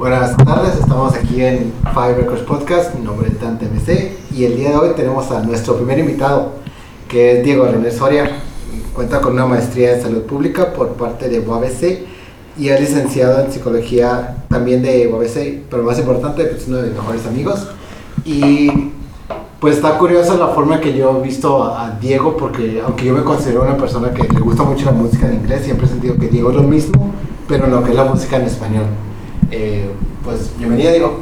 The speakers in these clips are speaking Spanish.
Buenas tardes, estamos aquí en Five Records Podcast. Mi nombre es Dante MC y el día de hoy tenemos a nuestro primer invitado, que es Diego René Soria. Cuenta con una maestría en salud pública por parte de UABC y es licenciado en psicología también de UABC, pero más importante, pues, es uno de mis mejores amigos. Y pues está curiosa la forma que yo he visto a, a Diego, porque aunque yo me considero una persona que le gusta mucho la música en inglés, siempre he sentido que Diego es lo mismo, pero en lo que es la música en español. Eh, pues bienvenido, Diego.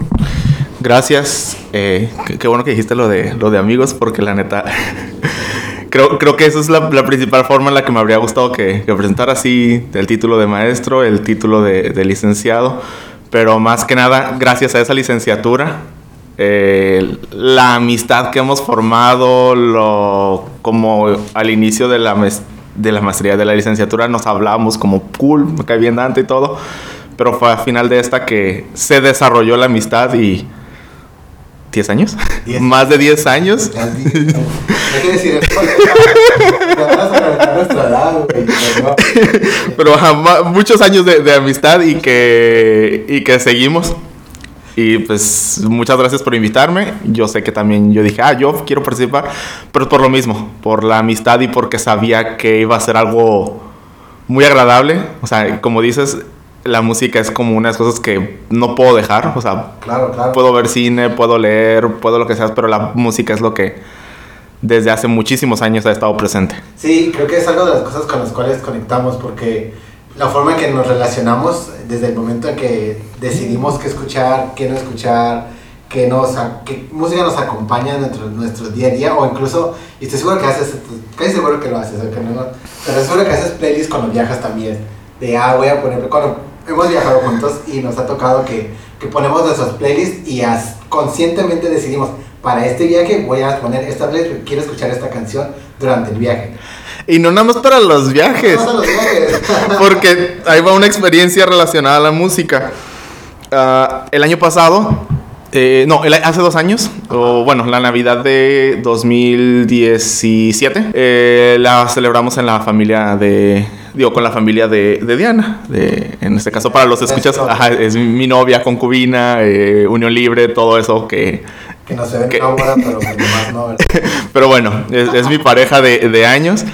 Gracias. Eh, qué, qué bueno que dijiste lo de, lo de amigos, porque la neta. creo, creo que esa es la, la principal forma en la que me habría gustado que, que presentara así el título de maestro, el título de, de licenciado. Pero más que nada, gracias a esa licenciatura, eh, la amistad que hemos formado, lo, como al inicio de la, de la maestría de la licenciatura nos hablábamos como cool, me cae bien Dante y todo, pero fue a final de esta que se desarrolló la amistad y... ¿10 años? Diez. Más de 10 años. Decir pero ajá, muchos años de, de amistad y que, y que seguimos. Y pues muchas gracias por invitarme. Yo sé que también yo dije, ah, yo quiero participar, pero es por lo mismo, por la amistad y porque sabía que iba a ser algo muy agradable. O sea, como dices, la música es como una de las cosas que no puedo dejar. O sea, Claro, claro. puedo ver cine, puedo leer, puedo lo que sea, pero la música es lo que desde hace muchísimos años ha estado presente. Sí, creo que es algo de las cosas con las cuales conectamos porque la forma en que nos relacionamos desde el momento en que decidimos qué escuchar, qué no escuchar, qué, nos, qué música nos acompaña en nuestro, nuestro día a día o incluso, y estoy seguro que haces, casi seguro que lo haces, aunque no, pero seguro que haces playlists cuando viajas también, de ah, voy a poner, cuando hemos viajado juntos y nos ha tocado que, que ponemos nuestras playlists y as- conscientemente decidimos, para este viaje voy a poner esta playlist quiero escuchar esta canción durante el viaje. Y no nada más para los viajes. Los viajes. Porque ahí va una experiencia relacionada a la música. Ah, el año pasado, eh, no, el- hace dos años, o bueno, la Navidad de 2017, eh, la celebramos en la familia de, digo, con la familia de, de Diana. De, en este caso, para los escuchas, ajá, es mi novia, concubina, eh, unión libre, todo eso que... Que no se ¿Qué? ahora, pero demás no. Pero bueno, es, es mi pareja de, de años.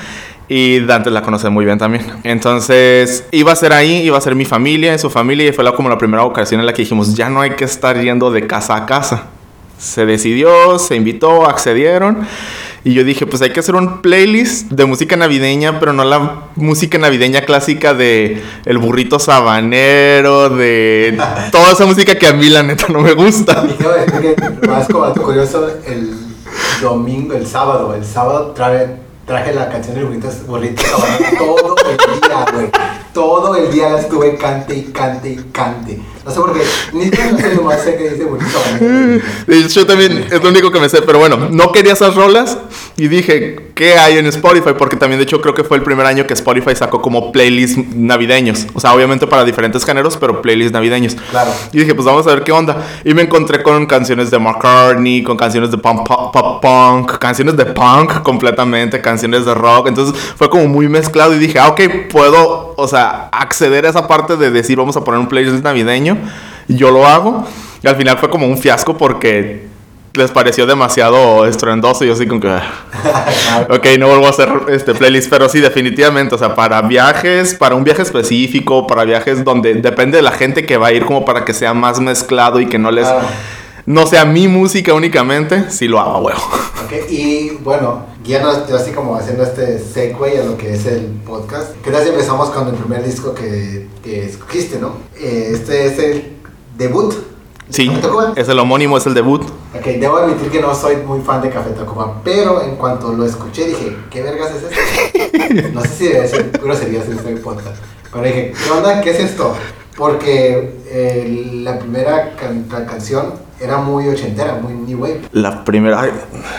Y Dante la conoce muy bien también. Entonces, iba a ser ahí, iba a ser mi familia, su familia, y fue la, como la primera ocasión en la que dijimos, ya no hay que estar yendo de casa a casa. Se decidió, se invitó, accedieron. Y yo dije, pues hay que hacer un playlist de música navideña, pero no la música navideña clásica de el burrito sabanero, de toda esa música que a mí la neta no me gusta. Más como curioso, el domingo, el sábado, el sábado traje, traje la canción del burrito, burrito sabanero todo el día, güey. Todo el día la estuve cante y cante y cante. No sé por qué, ni sé lo más sé que dice hecho, Yo también es lo único que me sé, pero bueno, no quería esas rolas y dije, ¿qué hay en Spotify? Porque también, de hecho, creo que fue el primer año que Spotify sacó como playlists navideños. O sea, obviamente para diferentes géneros, pero playlists navideños. Claro. Y dije, pues vamos a ver qué onda. Y me encontré con canciones de McCartney, con canciones de pop, pop, pop punk, canciones de punk completamente, canciones de rock. Entonces fue como muy mezclado y dije, ah, ok, puedo, o sea, acceder a esa parte de decir, vamos a poner un playlist navideño. Yo lo hago. Y al final fue como un fiasco porque les pareció demasiado estruendoso y yo así como que... "Ah". Ok, no vuelvo a hacer este playlist, pero sí, definitivamente, o sea, para viajes, para un viaje específico, para viajes donde depende de la gente que va a ir como para que sea más mezclado y que no les... No sea mi música únicamente, sí lo hago, huevo. Ok, y bueno, guíanos yo así como haciendo este segue a lo que es el podcast. ¿Qué tal si empezamos con el primer disco que, que escogiste, no? Eh, este es el debut. Sí, ¿Café es el homónimo, es el debut. Ok, debo admitir que no soy muy fan de Café Tacuba, pero en cuanto lo escuché dije, ¿qué vergas es esto? No sé si debe ser groserías en este podcast, pero dije, ¿qué onda? ¿Qué es esto? Porque eh, la primera can- la canción era muy ochentera, muy new wave. La primera... ay,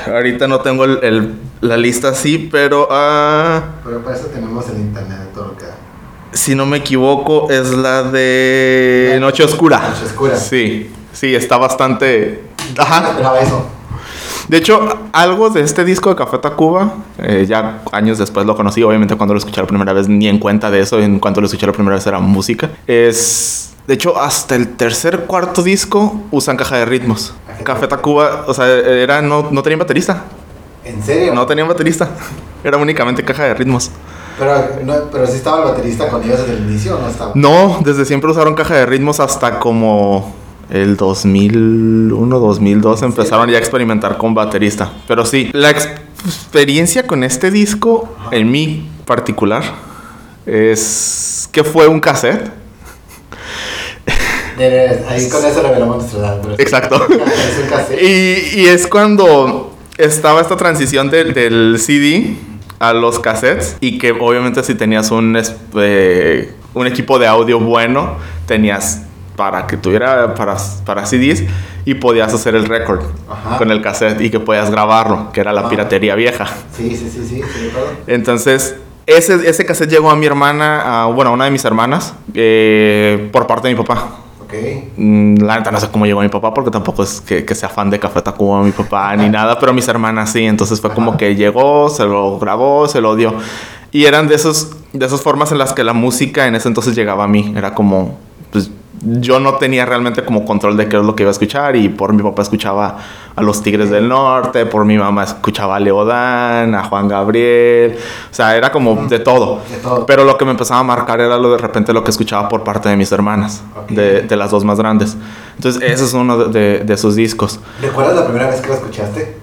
ahorita no tengo el- el- la lista así, pero... ah, Pero para eso tenemos el internet, todo que da. si no me equivoco, es la de Noche Oscura. Noche Oscura. Sí, sí, está bastante... Ajá. esperaba eso. De hecho, algo de este disco de Café Tacuba, eh, ya años después lo conocí, obviamente cuando lo escuché la primera vez ni en cuenta de eso, en cuanto lo escuché la primera vez era música, es De hecho, hasta el tercer, cuarto disco usan caja de ritmos. Café Tacuba, o sea, era, no, no tenían baterista. ¿En serio? No tenían baterista. Era únicamente caja de ritmos. Pero, no, pero sí estaba el baterista con ellos desde el inicio o no estaba. No, desde siempre usaron caja de ritmos hasta como el 2001, 2002 empezaron ya a experimentar con baterista. Pero sí, la experiencia con este disco, en mi particular, es que fue un cassette. Ahí con eso revelamos nuestra edad. Exacto. Y, y, es cuando estaba esta transición del CD a los cassettes y que obviamente si tenías un, eh, un equipo de audio bueno, tenías para que tuviera para, para CDs y podías hacer el récord con el cassette y que podías grabarlo, que era la piratería vieja. Sí, sí, sí, sí, Entonces, ese, ese cassette llegó a mi hermana, a, bueno, a una de mis hermanas, eh, por parte de mi papá. Okay. Mm, la neta no sé cómo llegó mi papá porque tampoco es que, que sea fan de Café Tacuba mi papá ni nada, pero mis hermanas sí, entonces fue como que llegó, se lo grabó, se lo dio. Y eran de esos de esas formas en las que la música en ese entonces llegaba a mí, era como yo no tenía realmente como control de qué es lo que iba a escuchar y por mi papá escuchaba a los Tigres del Norte, por mi mamá escuchaba a Leodán, a Juan Gabriel, o sea, era como de todo. Pero lo que me empezaba a marcar era lo de repente lo que escuchaba por parte de mis hermanas, de, las dos más grandes. Entonces, ese es uno de, de, sus discos. ¿Recuerdas la primera vez que lo escuchaste?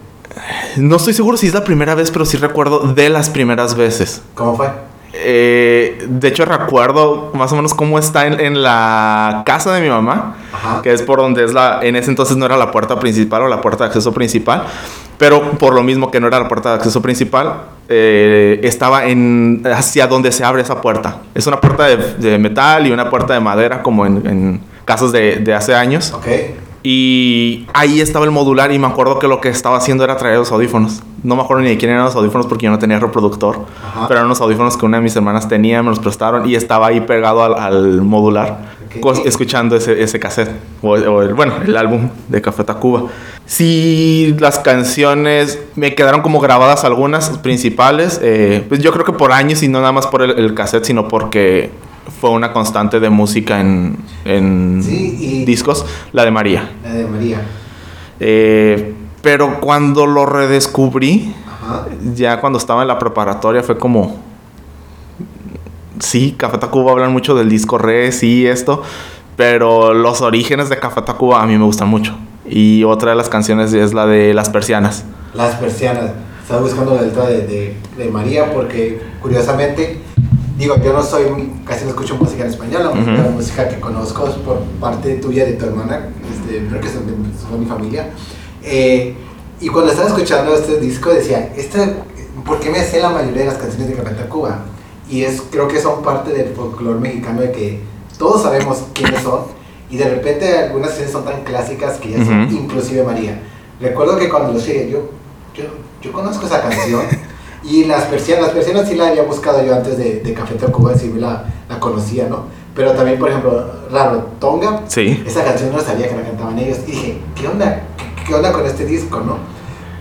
No estoy seguro si es la primera vez, pero sí recuerdo de las primeras veces. ¿Cómo fue? Eh, de hecho, recuerdo más o menos cómo está en, la casa de mi mamá, que es por donde es la. En ese entonces no era la puerta principal o la puerta de acceso principal, pero por lo mismo que no era la puerta de acceso principal, eh, estaba en hacia donde se abre esa puerta. Es una puerta de, metal y una puerta de madera, como en, casos de, de, hace años. Okay. Y ahí estaba el modular y me acuerdo que lo que estaba haciendo era traer los audífonos. No me acuerdo ni de quién eran los audífonos porque yo no tenía reproductor. Pero eran unos audífonos que una de mis hermanas tenía, me los prestaron y estaba ahí pegado al, modular. Escuchando ese, ese cassette, o, el, bueno, el álbum de Café Tacuba. Sí, las canciones me quedaron como grabadas algunas principales, eh, pues yo creo que por años y no nada más por el, el cassette, sino porque fue una constante de música en, en discos, la de María. La de María. Eh, pero cuando lo redescubrí, ya cuando estaba en la preparatoria, fue como. Sí, Café Tacuba hablan mucho del disco re, sí, esto. Pero los orígenes de Café Tacuba a mí me gustan mucho. Y otra de las canciones es la de Las Persianas. Las Persianas. Estaba buscando la letra de, de, de María porque, curiosamente, digo, yo no soy, casi no escucho música en español, la música que conozco es por parte tuya, de tu hermana, este, creo que son de, mi familia. Eh, y cuando estaba escuchando este disco decía, este, ¿por qué me sé la mayoría de las canciones de Café Cuba? Y es, creo que son parte del folclore mexicano de que todos sabemos quiénes son y de repente algunas canciones son tan clásicas que ya son inclusive María. Recuerdo que cuando lo llegué, yo, yo, yo conozco esa canción. Y las persianas, las persianas sí la había buscado yo antes de, de Café Tacuba, sí la, la conocía, ¿no? Pero también, por ejemplo, Raro Tonga, sí. esa canción no sabía que la cantaban ellos. Y dije, ¿qué onda? ¿Qué, onda con este disco, no?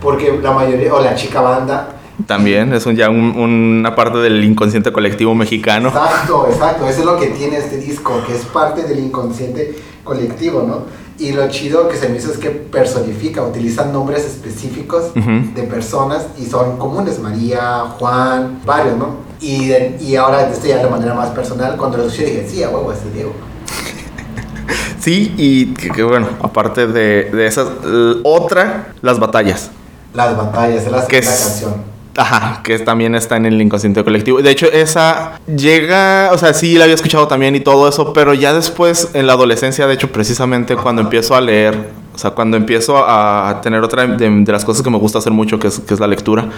Porque la mayoría, o la chica banda, también es un, ya una parte del inconsciente colectivo mexicano. Exacto, exacto. Eso es lo que tiene este disco, que es parte del inconsciente colectivo, ¿no? Y lo chido que se me hizo es que personifica, utilizan nombres específicos de personas y son comunes, María, Juan, varios, ¿no? Y, y ahora esto ya de manera más personal, cuando lo escuché dije, sí, a huevo, este Diego. sí, y que, bueno, aparte de, de esas, otra, las batallas. Las batallas, es la canción. Ajá, que también está en el inconsciente colectivo. De hecho, esa llega, o sea, sí la había escuchado también y todo eso, pero ya después, en la adolescencia, de hecho, precisamente cuando empiezo a leer, sea, cuando empiezo a tener otra de, las cosas que me gusta hacer mucho, que es, que es la lectura,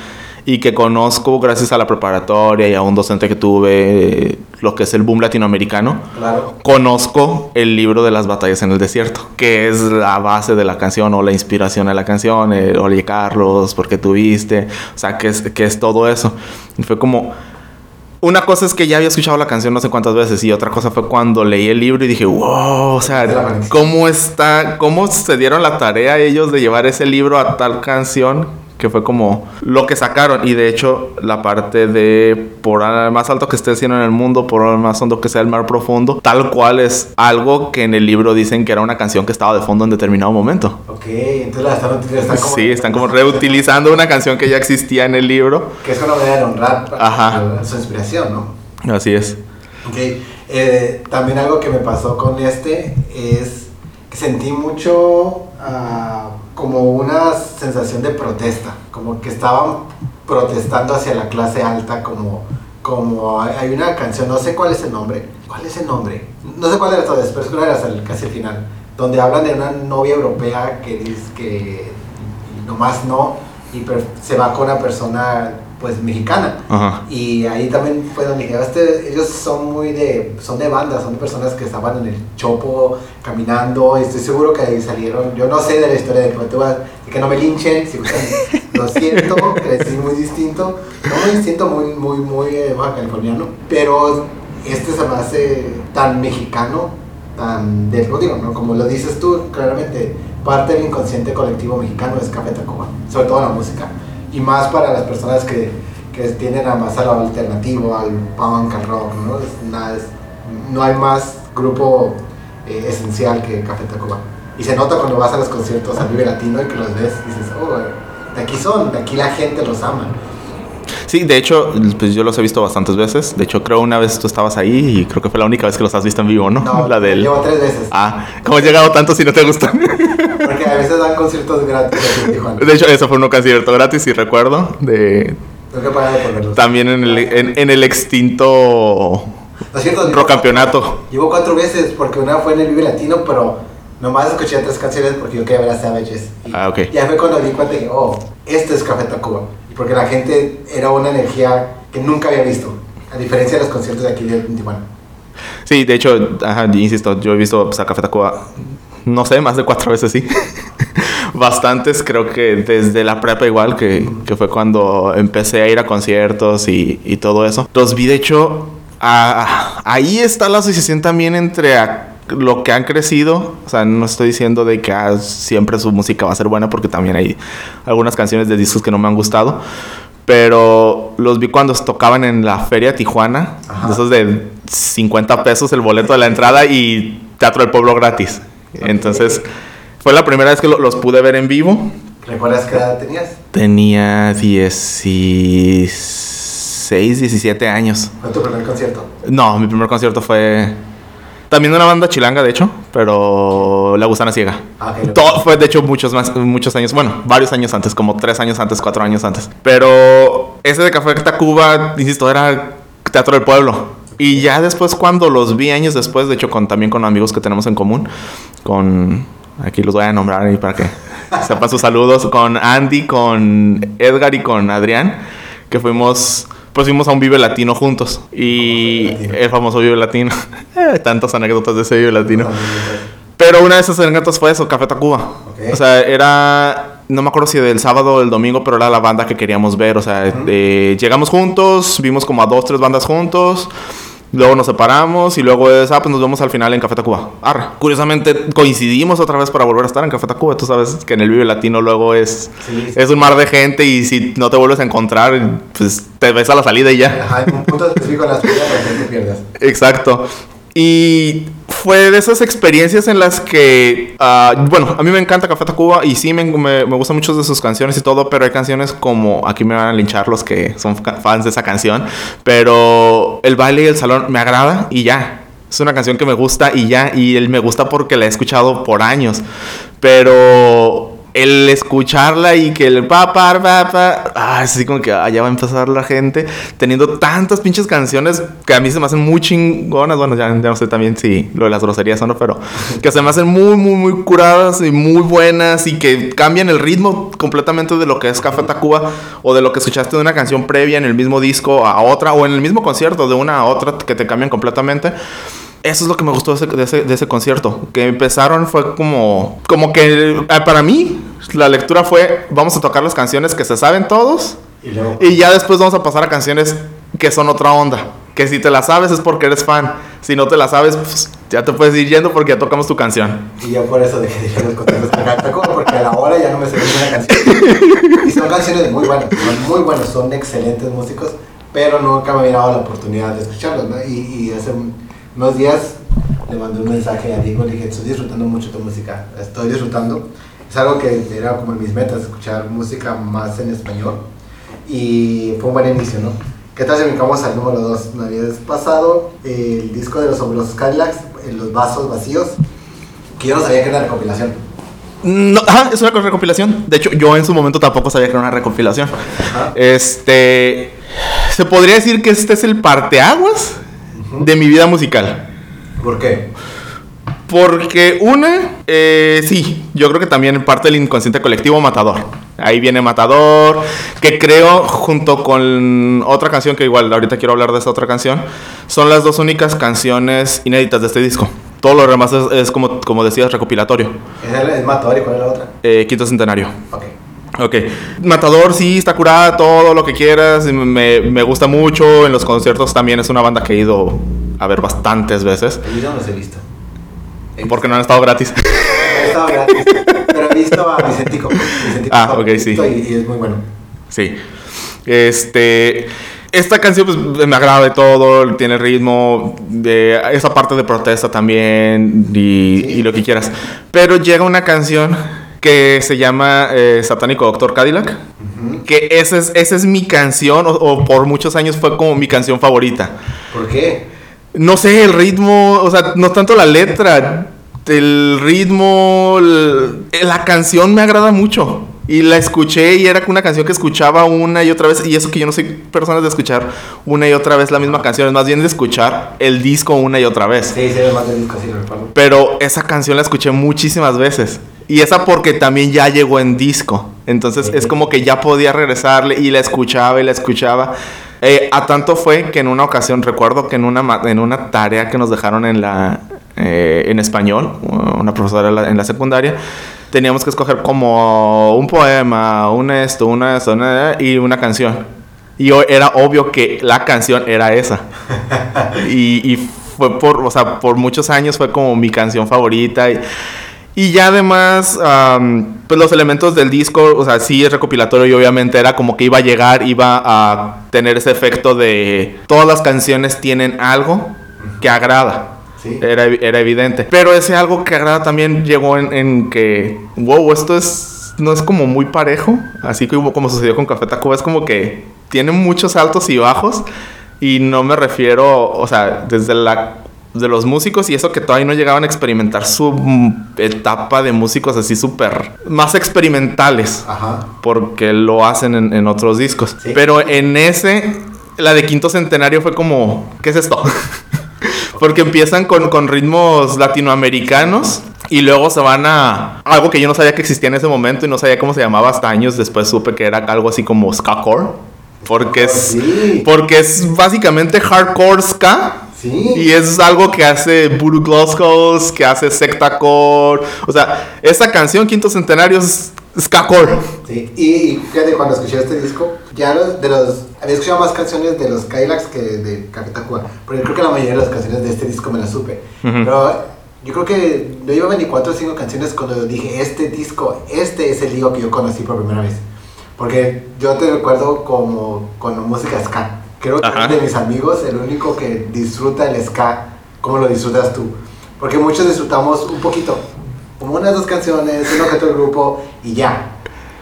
y que conozco gracias a la preparatoria y a un docente que tuve, lo que es el boom latinoamericano, claro. conozco el libro de las batallas en el desierto, que es la base de la canción o la inspiración de la canción, el, Oye Carlos, ¿por qué tuviste? O sea, que es, que es todo eso. Y fue como... Una cosa es que ya había escuchado la canción no sé cuántas veces y otra cosa fue cuando leí el libro y dije, wow, o sea, ¿cómo está, cómo se dieron la tarea ellos de llevar ese libro a tal canción que fue como lo que sacaron. Y de hecho, la parte de por más alto que esté el cielo en el mundo, por más hondo que sea el mar profundo, tal cual es algo que en el libro dicen que era una canción que estaba de fondo en determinado momento. Ok, entonces la están como sí, están como reutilizando una canción que ya existía en el libro. Que es una manera de honrar Ajá. su inspiración, ¿no? Así es. Ok, eh, también algo que me pasó con este es que sentí mucho uh, como una sensación de protesta, como que estaban protestando hacia la clase alta, como, como hay una canción, no sé cuál es el nombre, ¿cuál es el nombre? No sé cuál era todavía, pero es que era casi el final, donde hablan de una novia europea que dice que nomás no, y se va con una persona pues mexicana. Y ahí también fue donde dije, este, ellos son muy de, son de bandas, son de personas que estaban en el chopo caminando, y estoy seguro que ahí salieron, yo no sé de la historia de que no me linchen, si lo siento, es muy distinto, no muy distinto, muy, muy, muy eh, baja californiano, pero este se me hace tan mexicano, tan de, digo, ¿no? como lo dices tú, claramente, parte del inconsciente colectivo mexicano es Café Tacuba, sobre todo la música y más para las personas que, que tienden a más a alternativo, al punk, al rock, ¿no? nada, no hay más grupo eh, esencial que Café Tacuba. Y se nota cuando vas a los conciertos al Vive Latino y que los ves dices, oh, de aquí son, de aquí la gente los ama. Sí, de hecho, pues yo los he visto bastantes veces. De hecho, creo una vez tú estabas ahí y creo que fue la única vez que los has visto en vivo, ¿no? No, la del... llevo tres veces. Ah, ¿cómo has llegado tanto si no te gustan? Porque a veces dan conciertos gratis en Tijuana. De hecho, eso fue un concierto gratis, y recuerdo, de... Tengo que pagar por verlos. También en el, en, el extinto... No cierto, Pro campeonato. Llevo cuatro veces, porque una fue en el Vive Latino, pero nomás escuché tres canciones porque yo quería ver a Savages. ah, ok. Ya fue cuando di cuenta que, oh, este es Café Tacuba porque la gente era una energía que nunca había visto, a diferencia de los conciertos de aquí de Tijuana. Sí, de hecho, ajá, insisto, yo he visto pues, a Café Tacuba, no sé, más de cuatro veces sí. Bastantes, creo que desde la prepa igual, que, que, fue cuando empecé a ir a conciertos y, y todo eso. Los vi, de hecho, ahí está la asociación también entre lo que han crecido, o sea, no estoy diciendo de que ah, siempre su música va a ser buena porque también hay algunas canciones de discos que no me han gustado, pero los vi cuando tocaban en la Feria Tijuana, de esos de 50 pesos el boleto de la entrada y Teatro del Pueblo gratis. Entonces, fue la primera vez que los pude ver en vivo. ¿Recuerdas qué edad tenías? Tenía 16, 17 años. ¿Fue tu primer concierto? No, mi primer concierto fue también una banda chilanga, de hecho, pero La Gusana Ciega. Ah, Todo fue, de hecho, muchos más, muchos años, bueno, varios años antes, como tres años antes, cuatro años antes. Pero ese de Café Tacuba, insisto, era Teatro del Pueblo. Y ya después, cuando los vi años después, de hecho, con, también con amigos que tenemos en común, con. Aquí los voy a nombrar ahí para que sepan sus saludos. Con Andy, con Edgar y con Adrián, que fuimos pues fuimos a un Vive Latino juntos. Y el famoso Vive Latino. Eh, tantas anécdotas de ese Vive Latino. Pero una de esas anécdotas fue eso, Café Tacuba. O sea, era, no me acuerdo si del sábado o del domingo, pero era la banda que queríamos ver. O sea, eh, llegamos juntos, vimos como a dos, tres bandas juntos. Luego nos separamos y luego es, ah, pues nos vemos al final en Café Tacuba. Arra. Curiosamente coincidimos otra vez para volver a estar en Café Tacuba. Tú sabes que en el Vive Latino luego es, es un mar de gente y si no te vuelves a encontrar, pues te ves a la salida y ya. Ajá, en un punto específico en la salida para que te pierdas. Exacto. Y fue de esas experiencias en las que, uh, bueno, a mí me encanta Café Tacuba y sí me, me, me, gustan muchas de sus canciones y todo, pero hay canciones como, aquí me van a linchar los que son fans de esa canción, pero el baile y el salón me agrada y ya. Es una canción que me gusta y ya, y él me gusta porque la he escuchado por años, pero el escucharla y que el papá, papá, ah, así como que allá va a empezar la gente teniendo tantas pinches canciones que a mí se me hacen muy chingonas. Bueno, ya, no sé también si lo de las groserías o no, pero que se me hacen muy, muy, muy curadas y muy buenas y que cambian el ritmo completamente de lo que es Café Tacuba o de lo que escuchaste de una canción previa en el mismo disco a otra o en el mismo concierto de una a otra que te cambian completamente eso es lo que me gustó de ese, de ese, concierto. Que empezaron fue como, como que eh, para mí la lectura fue, vamos a tocar las canciones que se saben todos y, ya después vamos a pasar a canciones que son otra onda. Que si te las sabes es porque eres fan. Si no te las sabes, pues, ya te puedes ir yendo porque ya tocamos tu canción. Y yo por eso dejé de ir a los conciertos porque a la hora ya no me sé ninguna canción. Y son canciones muy buenas, son muy buenos, son excelentes músicos, pero nunca me había dado la oportunidad de escucharlos, ¿no? Y, y hace unos días le mandé un mensaje a Diego, le dije, estoy disfrutando mucho tu música, estoy disfrutando. Es algo que era como mis metas, escuchar música más en español. Y fue un buen inicio, ¿no? ¿Qué tal si brincamos al número 2? Me habías pasado el disco de los Sombreros Cadillacs, en los vasos vacíos, que yo no sabía que era recopilación. No, ajá, es una recopilación. De hecho, yo en su momento tampoco sabía que era una recopilación. Ajá. Este. Se podría decir que este es el parteaguas de mi vida musical. ¿Por qué? Porque una, eh, sí, yo creo que también parte del inconsciente colectivo Matador. Ahí viene Matador, que creo junto con otra canción que igual ahorita quiero hablar de esa otra canción, son las dos únicas canciones inéditas de este disco. Todo lo demás es, es como, como decías, recopilatorio. ¿Es, el- es Matador y cuál es la otra? Eh, Quinto Centenario. Ok. Ok. Matador sí está curada, todo lo que quieras. Me, me gusta mucho. En los conciertos también es una banda que he ido a ver bastantes veces. Yo no los he visto. Porque no han estado gratis. He estado gratis, pero he visto a Vicentico. Vicentico Ah, ok, sí. Y, y es muy bueno. Sí. Este. Esta canción pues me agrada de todo, tiene ritmo, de esa parte de protesta también y, y lo que quieras. Pero llega una canción que se llama eh, Satánico Doctor Cadillac, que esa es, esa es mi canción, o, o por muchos años fue como mi canción favorita. ¿Por qué? No sé, el ritmo, o sea, no tanto la letra, el ritmo, el- la canción me agrada mucho. Y la escuché y era una canción que escuchaba una y otra vez. Y eso que yo no soy persona de escuchar una y otra vez la misma canción, es más bien de escuchar el disco una y otra vez. Sí, sí, además del disco, sí. Pero esa canción la escuché muchísimas veces. Y esa porque también ya llegó en disco. Entonces es como que ya podía regresarle y la escuchaba y la escuchaba. Eh, a tanto fue que en una ocasión, recuerdo que en una, en una tarea que nos dejaron en, la, eh, en español, una profesora en la, secundaria, teníamos que escoger como un poema, un esto, una esto, una, y una canción. Y era obvio que la canción era esa. y, y fue por, o sea, por muchos años fue como mi canción favorita. Y, y ya además, am, pues los elementos del disco, o sea, sí es recopilatorio y obviamente era como que iba a llegar, iba a tener ese efecto de todas las canciones tienen algo que agrada. Sí. Era, era evidente. Pero ese algo que agrada también llegó en, en que, wow, esto es, no es como muy parejo, así como, como sucedió con Café Tacuba, es como que tiene muchos altos y bajos. Y no me refiero, o sea, desde la de los músicos y eso que todavía no llegaban a experimentar su etapa de músicos así súper más experimentales Ajá. porque lo hacen en, en otros discos. Sí. Pero en ese, la de Quinto Centenario fue como, ¿qué es esto? porque empiezan con, con ritmos latinoamericanos y luego se van a algo que yo no sabía que existía en ese momento y no sabía cómo se llamaba hasta años después supe que era algo así como skacore. Porque es, porque es básicamente hardcore ska. Sí. Y es algo que hace Voodoo Glasgows, que hace Sectacore. O sea, esa canción, Quinto Centenario, es Skacore. Sí, y, y fíjate, cuando escuché este disco, ya los, de los, había escuchado más canciones de los Kylax que de Café Tacuba, pero yo creo que la mayoría de las canciones de este disco me las supe. Pero yo creo que no llevaba ni cuatro o cinco canciones cuando dije, este disco, este es el disco que yo conocí por primera vez. Porque yo te recuerdo como con música ska. Creo que Ajá. de mis amigos, el único que disfruta el ska, como lo disfrutas tú. Porque muchos disfrutamos un poquito, como unas dos canciones, uno que otro grupo y ya.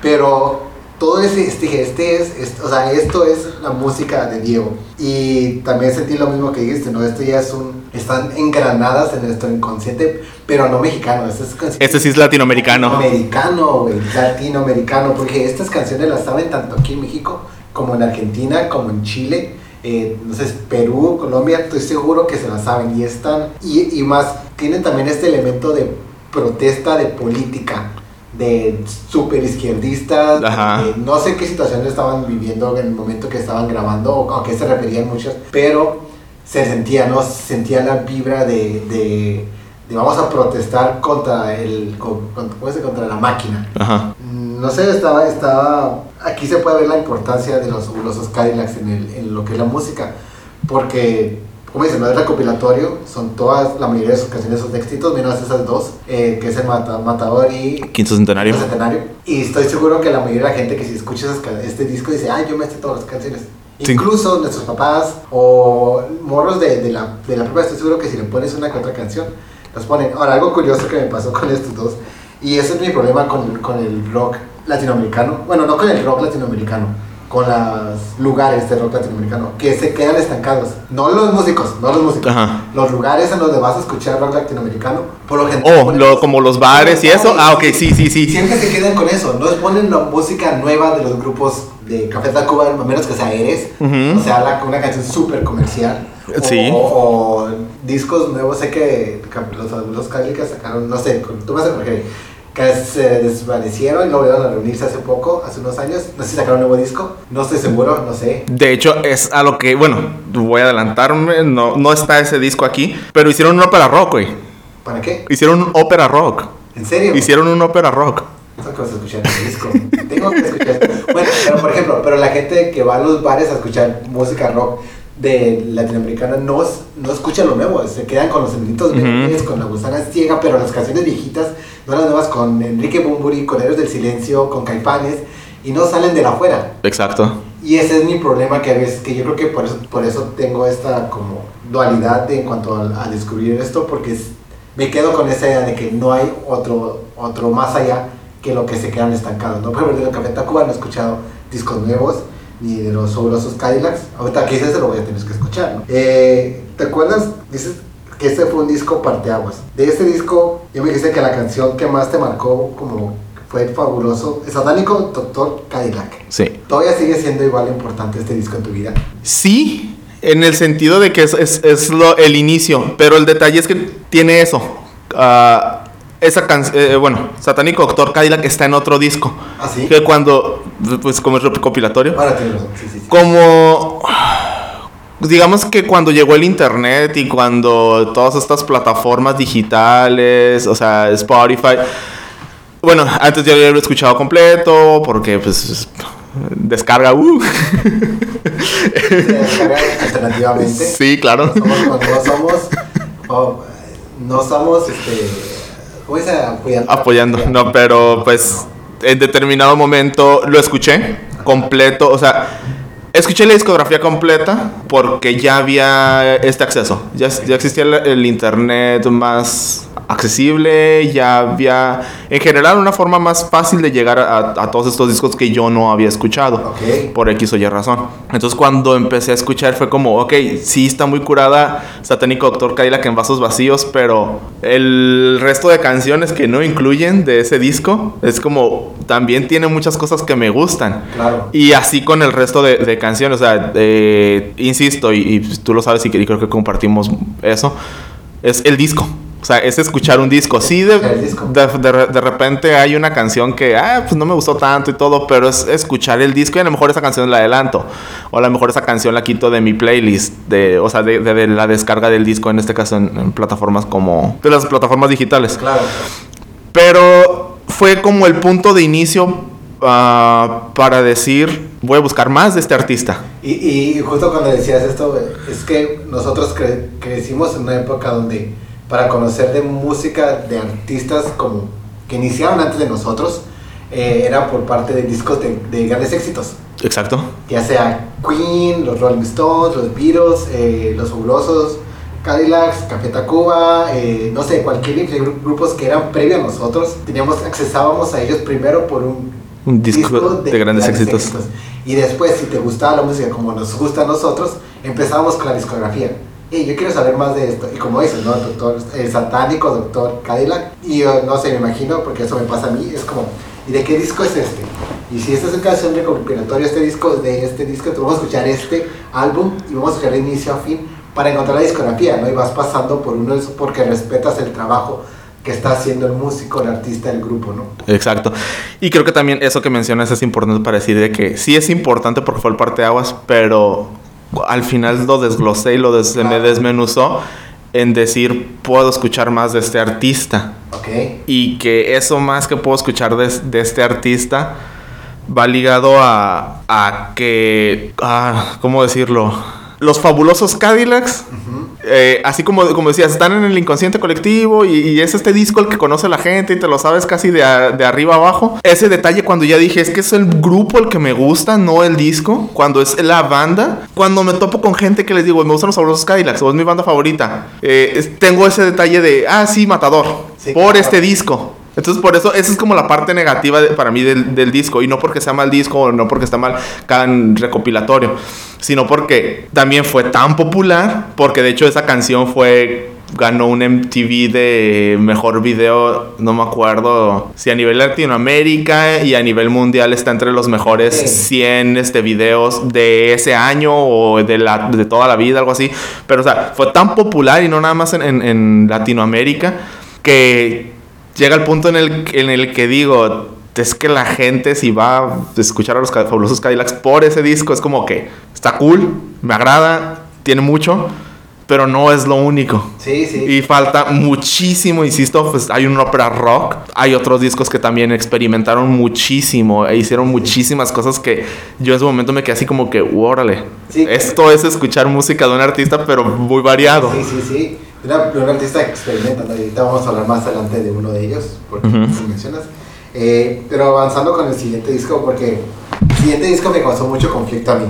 Pero todo ese, este, dije, este es, es- o sea, esto es la música de Diego. Y también sentí lo mismo que dijiste, ¿no? Esto ya es un, están engranadas en nuestro inconsciente, pero no mexicano, este es Este sí es latinoamericano. Americano, güey, latinoamericano, porque estas canciones las saben tanto aquí en México como en Argentina, como en Chile, eh, no sé, Perú, Colombia, estoy seguro que se las saben y están, y, y más, tienen también este elemento de protesta de política, de super izquierdistas, no sé qué situación estaban viviendo en el momento que estaban grabando o a qué se referían muchas, pero se sentía, ¿no? Se sentía la vibra de, de, de vamos a protestar contra el, con- con- ¿cómo se dice? contra la máquina. Ajá. No sé, estaba, estaba, aquí se puede ver la importancia de los, los Cadillacs en, el, en lo que es la música, porque como dicen, no es recopilatorio, son todas, la mayoría de sus canciones son de éxitos, menos esas dos, eh, que es el Mata, Matador y Quinto Centenario. Quinto Centenario. Y estoy seguro que la mayoría de la gente que si escucha esas este disco dice, ay, yo me sé todas las canciones. Sí. Incluso nuestros papás o morros de, de la, de la prepa, estoy seguro que si le pones una que otra canción, los ponen. Ahora, algo curioso que me pasó con estos dos, y ese es mi problema con, con el rock latinoamericano, bueno, no con el rock latinoamericano, con los lugares de rock latinoamericano, que se quedan estancados. No los músicos, no los músicos. Ajá. Los lugares en donde vas a escuchar rock latinoamericano, por lo general. Oh, lo- como los bares y eso. Ah, ok, sí, sí, sí. Siempre se quedan con eso. No ponen la música nueva de los grupos de Café Tacuba, a menos que sea Eres. Ujú. O sea, la- una canción súper comercial. O- Sí. O, o discos nuevos. Sé que los, los Cadillacs sacaron, no sé, tú vas a corregir, que se desvanecieron y luego volvieron a reunirse hace poco, hace unos años. No sé si sacaron un nuevo disco. No estoy seguro, no sé. De hecho, es a lo que, bueno, voy a adelantarme, no, no está ese disco aquí, pero hicieron un ópera rock, güey. ¿Para qué? Hicieron un ópera rock. ¿En serio? Hicieron un ópera rock. Tengo que escuchar el disco. Tengo que escuchar. Bueno, pero por ejemplo, pero la gente que va a los bares a escuchar música rock de latinoamericana no, no escucha lo nuevo, se quedan con los enanitos Ujú. verdes, con la gusana ciega, pero las canciones viejitas, no las nuevas, con Enrique Bumburi, con Héroes del Silencio, con Caipanes, y no salen de la afuera. Exacto. Y ese es mi problema que a veces, que yo creo que por eso, por eso tengo esta como dualidad de- en cuanto a, a descubrir esto, porque es- me quedo con esa idea de que no hay otro, otro más allá que lo que se quedan estancados, ¿no? Por ejemplo, de Café Tacuba no he escuchado discos nuevos, ni de los fabulosos Cadillacs. Ahorita que dices, lo voy a tener que escuchar, ¿no? Eh, ¿Te acuerdas? Dices que este fue un disco parteaguas. De este disco, yo me dijiste que la canción que más te marcó como fue fabuloso, es Satánico Doctor Cadillac. Sí. ¿Todavía sigue siendo igual de importante este disco en tu vida? Sí, en el sentido de que es, es- es lo, el inicio, pero el detalle es que tiene eso. Ah, esa canción, bueno, Satánico Doctor Cadillac está en otro disco. ¿Ah, sí? Que cuando, pues como es recopilatorio, Ahora tienes razón, sí, sí, sí. como digamos que cuando llegó el internet y cuando todas estas plataformas digitales, o sea, Spotify, bueno, antes yo lo había escuchado completo porque pues descarga, uh. Se descarga alternativamente. sí, claro. Somos no somos, oh, no somos, este, ¿cómo dice? Apoyando. Apoyando, no, pero pues en determinado momento lo escuché completo, o sea, escuché la discografía completa porque ya había este acceso, ya, existía el internet más accesible, ya había en general una forma más fácil de llegar a, a todos estos discos que yo no había escuchado Ok. por X o Y razón. Entonces cuando empecé a escuchar fue como, ok, sí está muy curada Satánico Doctor Cadillac en vasos vacíos, pero el resto de canciones que no incluyen de ese disco es como, también tiene muchas cosas que me gustan. Claro. Y así con el resto de, de canciones, o sea, eh, insisto, y, y tú lo sabes y, y creo que compartimos eso, es el disco. O sea, es escuchar un disco. Sí, de, de, de de repente hay una canción que, ah, pues no me gustó tanto y todo, pero es escuchar el disco y a lo mejor esa canción la adelanto. O a lo mejor esa canción la quito de mi playlist, de, o sea, de, la descarga del disco, en este caso en, en plataformas como, de las plataformas digitales. Claro. Pero fue como el punto de inicio ah, para decir, voy a buscar más de este artista. Y, y justo cuando decías esto, es que nosotros cre- crecimos en una época donde para conocer de música de artistas como que iniciaron antes de nosotros, eh, era por parte de discos de, de grandes éxitos. Exacto. Ya sea Queen, los Rolling Stones, los Beatles, eh, los Fabulosos, Cadillacs, Café Tacuba, eh, no sé, cualquier gru- grupos que eran previo a nosotros, teníamos, accesábamos a ellos primero por un Un disco de grandes éxitos. Y después, si te gustaba la música como nos gusta a nosotros, empezábamos con la discografía. Y yo quiero saber más de esto. Y como dices, ¿no? Doctor, el satánico Doctor Cadillac. Y yo no sé, me imagino, porque eso me pasa a mí, es como, ¿y de qué disco es este? Y si esta es una canción recopilatoria, este disco, de este disco, te vamos a escuchar este álbum y vamos a escuchar de inicio a fin para encontrar la discografía, ¿no? Y vas pasando por uno de porque respetas el trabajo que está haciendo el músico, el artista, el grupo, ¿no? Exacto. Y creo que también eso que mencionas es importante para decir de que sí es importante porque fue el parteaguas, pero al final lo desglosé y lo des- me desmenuzó en decir, puedo escuchar más de este artista. Y que eso más que puedo escuchar de, de este artista va ligado a, a que, ah, ¿cómo decirlo? Los fabulosos Cadillacs. Eh, así como, como decías, están en el inconsciente colectivo y, es este disco el que conoce la gente y te lo sabes casi de, de, arriba abajo. Ese detalle cuando ya dije, es que es el grupo el que me gusta, no el disco. Cuando es la banda. Cuando me topo con gente que les digo, me gustan los sabrosos Cadillacs o es mi banda favorita. Eh, tengo ese detalle de, ah, sí, Matador. por este disco. Entonces, por eso, esa es como la parte negativa para mí del, disco. Y no porque sea mal disco o no porque está mal cada recopilatorio, sino porque también fue tan popular. Porque de hecho, esa canción fue. Ganó un MTV de mejor video, no me acuerdo si a nivel Latinoamérica y a nivel mundial está entre los mejores 100 este, videos de ese año o de, la, de toda la vida, algo así. Pero, o sea, fue tan popular y no nada más en, en Latinoamérica que llega el punto en el, en el que digo, es que la gente si va a escuchar a los fabulosos Cadillacs por ese disco es como que está cool, me agrada, tiene mucho, pero no es lo único. Sí, sí. Y falta muchísimo, insisto, pues hay un ópera rock, hay otros discos que también experimentaron muchísimo e hicieron muchísimas cosas que yo en ese momento me quedé así como que, órale, esto es escuchar música de un artista pero muy variado. Sí, sí, sí. Una, un artista que experimenta, ahorita vamos a hablar más adelante de uno de ellos, porque uh mencionas. Eh, pero avanzando con el siguiente disco, porque el siguiente disco me causó mucho conflicto a mí.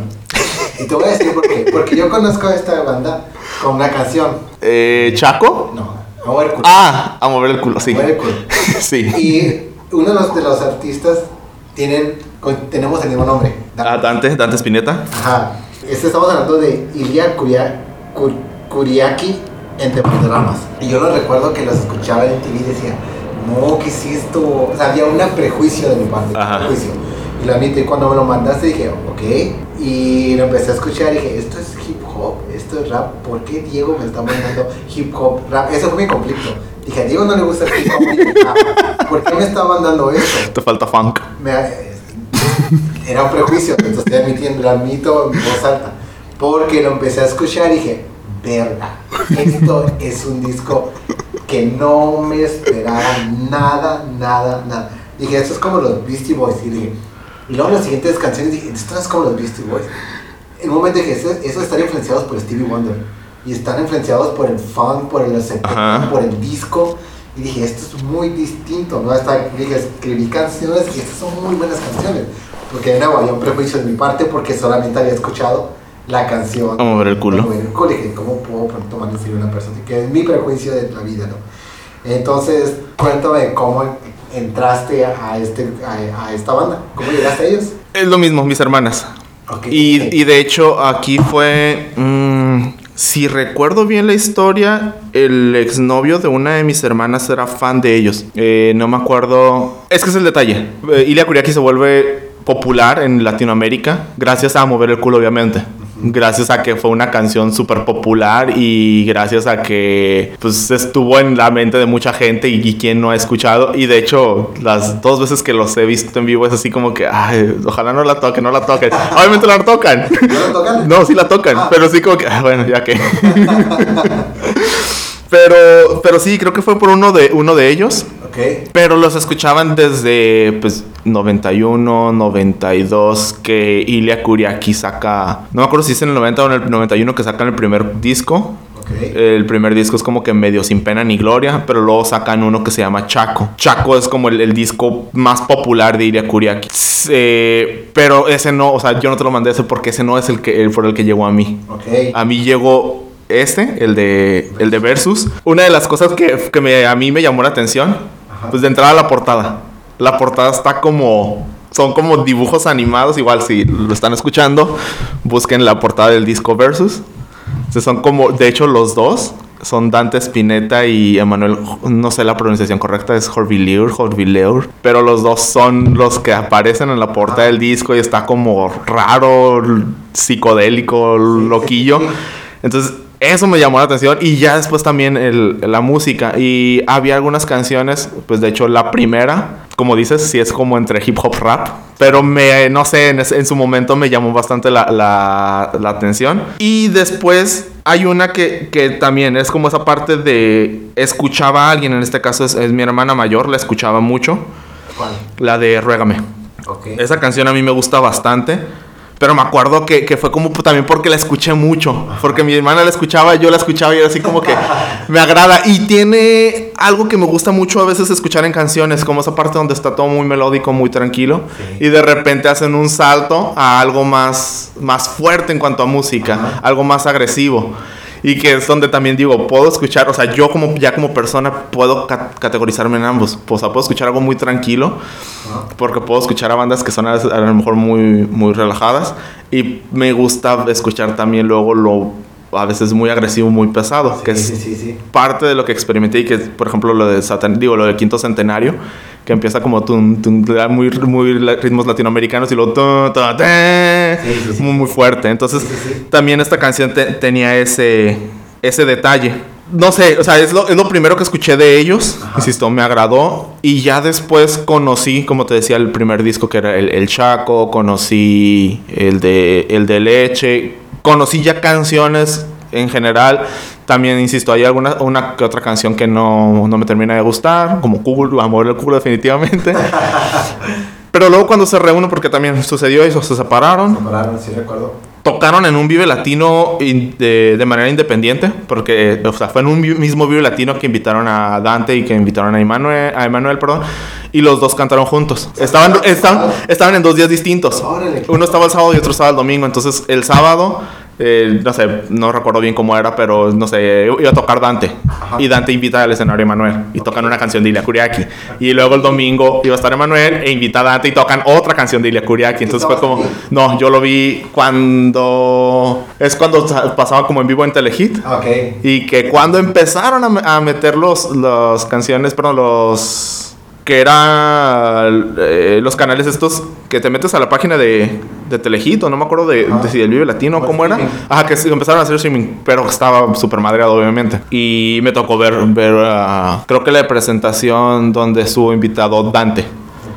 Y te voy a decir por qué. Porque yo conozco a esta banda con una canción. Eh, ¿Chaco? No, a mover el culo. Ah, a mover el culo, sí. A mover el culo. sí. Y uno de los, de los artistas tienen, tenemos el mismo nombre. Dante. Ah, Dante, Dante Spinetta. Ajá. Este estamos hablando de Ilya Kuriaki entre panoramas. Y yo lo recuerdo que los escuchaba en TV y decía, no, ¿qué es esto? O sea, había un prejuicio de mi parte, prejuicio. Y lo admito, y cuando me lo mandaste dije, ok. Y lo empecé a escuchar y dije, esto es hip hop, esto es rap, ¿por qué Diego me está mandando hip hop, rap? Eso fue mi conflicto. Dije, a Diego no le gusta el hip hop rap. ¿Por qué me está mandando eso? Te falta funk. era un prejuicio, entonces estoy admitiendo, lo admito en voz alta. Porque lo empecé a escuchar y dije, verga, esto es un disco que no me esperaba nada, nada, nada. Dije, esto es como los Beastie Boys. Y dije, y luego las siguientes canciones dije, esto es como los Beastie Boys. En un momento dije, eso, eso están influenciados por Stevie Wonder. Y están influenciados por el funk, por el por el disco. Y dije, esto es muy distinto, ¿no? Hasta dije, escribí canciones y estas son muy buenas canciones. Porque de nuevo había un prejuicio de mi parte porque solamente había escuchado la canción. Como ver el culo. Como ver el culo. Y ¿cómo puedo tomar en serio una persona? Que es mi prejuicio de la vida, ¿no? Entonces, cuéntame cómo entraste a, este, a, esta banda. ¿Cómo llegaste a ellos? Es lo mismo, mis hermanas. y, y, de hecho, aquí fue. Mmm, si recuerdo bien la historia, el exnovio de una de mis hermanas era fan de ellos. Eh, no me acuerdo. Es que es el detalle. Eh, Ilia Kuriaki se vuelve popular en Latinoamérica gracias a mover el culo, obviamente gracias a que fue una canción súper popular y gracias a que pues estuvo en la mente de mucha gente y, quien no ha escuchado y de hecho las dos veces que los he visto en vivo es así como que ay, ojalá no la toquen, no la toquen. Obviamente la tocan. ¿No la tocan? No, sí la tocan, ah. pero sí como que ah, bueno, ya que Pero, pero sí, creo que fue por uno de, uno de ellos. Pero los escuchaban desde pues 91, 92 que Ilya Kuriaki saca, no me acuerdo si es en el 90 o en el 91 que sacan el primer disco. El primer disco es como que medio sin pena ni gloria, pero luego sacan uno que se llama Chaco. Chaco es como el, disco más popular de Ilya Kuriaki. Eh, pero ese no, o sea, yo no te lo mandé ese porque ese no es el que el, por el que llegó a mí. A mí llegó este, el de, el de Versus. Una de las cosas que, que me, a mí me llamó la atención pues de entrada la portada. La portada está como son como dibujos animados, igual si lo están escuchando, busquen la portada del disco Versus. son como, de hecho, los dos son Dante Spinetta y Emanuel, no sé la pronunciación correcta, es Horvilleur, Horvilleur, pero los dos son los que aparecen en la portada del disco y está como raro, psicodélico, loquillo. Entonces, eso me llamó la atención y ya después también el, la música y había algunas canciones, pues de hecho la primera, como dices, sí es como entre hip hop rap, pero me, no sé, en, su momento me llamó bastante la, la, atención. Y después hay una que, que, también es como esa parte de escuchaba a alguien, en este caso es, mi hermana mayor, la escuchaba mucho. ¿Cuál? La de Ruégame. Esa canción a mí me gusta bastante Pero me acuerdo que, que fue como también porque la escuché mucho. Porque mi hermana la escuchaba, yo la escuchaba y era así como que me agrada. Y tiene algo que me gusta mucho a veces escuchar en canciones, como esa parte donde está todo muy melódico, muy tranquilo. Y de repente hacen un salto a algo más, más fuerte en cuanto a música, algo más agresivo y que es donde también digo, puedo escuchar, o sea, yo como ya como persona puedo categorizarme en ambos, o sea, puedo escuchar algo muy tranquilo, porque puedo escuchar a bandas que son a, lo mejor muy, muy relajadas, y me gusta escuchar también luego lo a veces muy agresivo, muy pesado, que es parte de lo que experimenté y que, por ejemplo, lo de Satan, digo, lo del quinto centenario, que empieza como tum, tum, muy, muy ritmos latinoamericanos y luego muy, muy fuerte. Entonces, también esta canción tenía ese, ese detalle. No sé, o sea, es lo, es lo primero que escuché de ellos. Insisto, me agradó. Y ya después conocí, como te decía, el primer disco que era el, el Chaco, conocí el de, el de Leche, conocí ya canciones en general. También, insisto, hay alguna una que otra canción que no, no me termina de gustar, como Culo, Amor el Culo, definitivamente. Pero luego cuando se reúnen, porque también sucedió eso, se separaron. Se separaron, sí recuerdo. Tocaron en un Vive Latino de, de, manera independiente, porque o sea, fue en un mismo Vive Latino que invitaron a Dante y que invitaron a Emanuel, a Emanuel perdón, y los dos cantaron juntos. Estaban, estaban, estaban en dos días distintos. Uno estaba el sábado y otro estaba el domingo. Entonces el sábado eh, no sé, no recuerdo bien cómo era, pero no sé, iba a tocar Dante. Y Dante invita al escenario a Emanuel y tocan una canción de Ilia Kuriaki. Y luego el domingo iba a estar Emanuel e invita a Dante y tocan otra canción de Ilia Kuriaki. Entonces fue como, no, yo lo vi cuando. Es cuando pasaba como en vivo en Telehit. Okay. Y que cuando empezaron a, a meter los, los canciones, perdón, los que eran eh, los canales estos que te metes a la página de, de Telejito, no me acuerdo de, si el Vive Latino o cómo era. Ajá, que empezaron a hacer streaming, pero estaba súper madreado, obviamente. Y me tocó ver, ver creo que la presentación donde estuvo invitado Dante.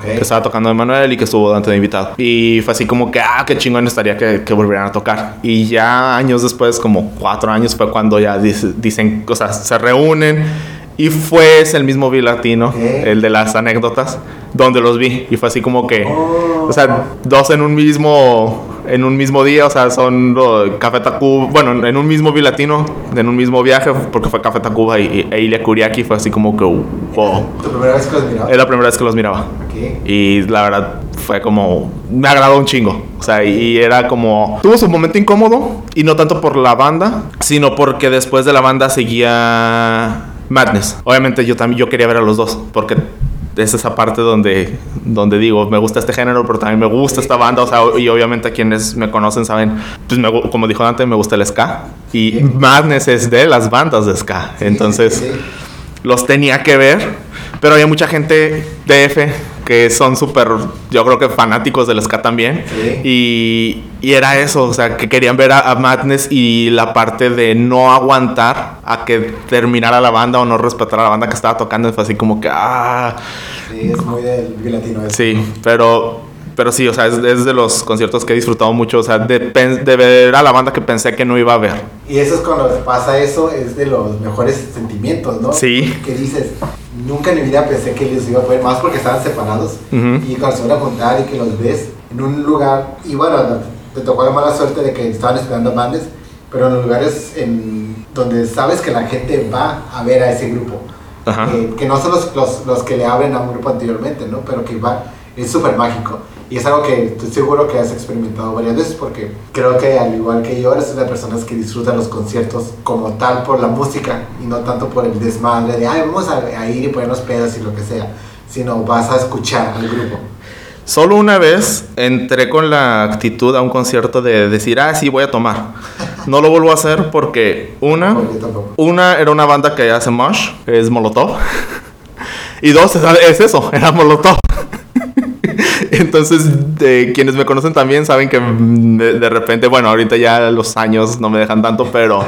Que estaba tocando Emanuel y que estuvo Dante de invitado. Y fue así como que, ah, qué chingón estaría que, que volvieran a tocar. Y ya años después, como cuatro años, fue cuando ya dicen, o sea, se reúnen y fue el mismo latino, el de las anécdotas, donde los vi. Y fue así como que, o sea, dos en un mismo, en un mismo día, o sea, son Café Tacuba, bueno, en un mismo latino, en un mismo viaje, porque fue Café Tacuba y, e Ilia Kuriaki, fue así como que, wow. ¿Tu primera vez que los miraba? Es la primera vez que los miraba. Y la verdad fue como, me agradó un chingo. O sea, y era como, tuvo su momento incómodo, y no tanto por la banda, sino porque después de la banda seguía Madness. Obviamente yo también yo quería ver a los dos porque es esa parte donde, donde digo, me gusta este género, pero también me gusta esta banda, o sea, y obviamente quienes me conocen saben, pues como dijo antes, me gusta el ska, y Madness es de las bandas de ska, entonces los tenía que ver, pero había mucha gente de F que son súper, yo creo que fanáticos del ska también. Y, y, era eso, o sea, que querían ver a, Madness y la parte de no aguantar a que terminara la banda o no respetar a la banda que estaba tocando. Fue así como que, ah. Sí, es muy del latino. Sí, pero pero sí, o sea, es, de los conciertos que he disfrutado mucho, o sea, de, de, ver a la banda que pensé que no iba a ver. Y eso es cuando pasa eso, es de los mejores sentimientos, ¿no? Sí. Que dices, nunca en mi vida pensé que les iba a ver, más porque estaban separados. Y cuando se van a contar y que los ves en un lugar, y bueno, te tocó la mala suerte de que estaban esperando bandes, pero en lugares en donde sabes que la gente va a ver a ese grupo. Eh, que no son los, los, los, que le abren a un grupo anteriormente, ¿no? Pero que va, es súper mágico. Y es algo que estoy seguro que has experimentado varias veces porque creo que al igual que yo eres una de las personas que disfrutan los conciertos como tal por la música y no tanto por el desmadre de, ay, vamos a, ir y ponernos pedos y lo que sea, sino vas a escuchar al grupo. Solo una vez entré con la actitud a un concierto de decir, ah, sí, voy a tomar. No lo vuelvo a hacer porque, una, una era una banda que hace mosh, es Molotov. y dos, es eso, era Molotov. Entonces, quienes me conocen también saben que mm, de, repente, bueno, ahorita ya los años no me dejan tanto, pero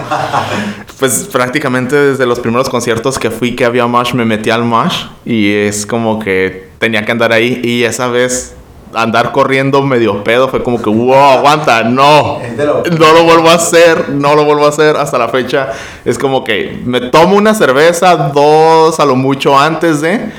pues prácticamente desde los primeros conciertos que fui que había Mosh, me metí al Mosh y es como que tenía que andar ahí y esa vez andar corriendo medio pedo fue como que, wow, aguanta, no, no lo vuelvo a hacer, no lo vuelvo a hacer hasta la fecha. Es como que me tomo una cerveza, dos a lo mucho antes de,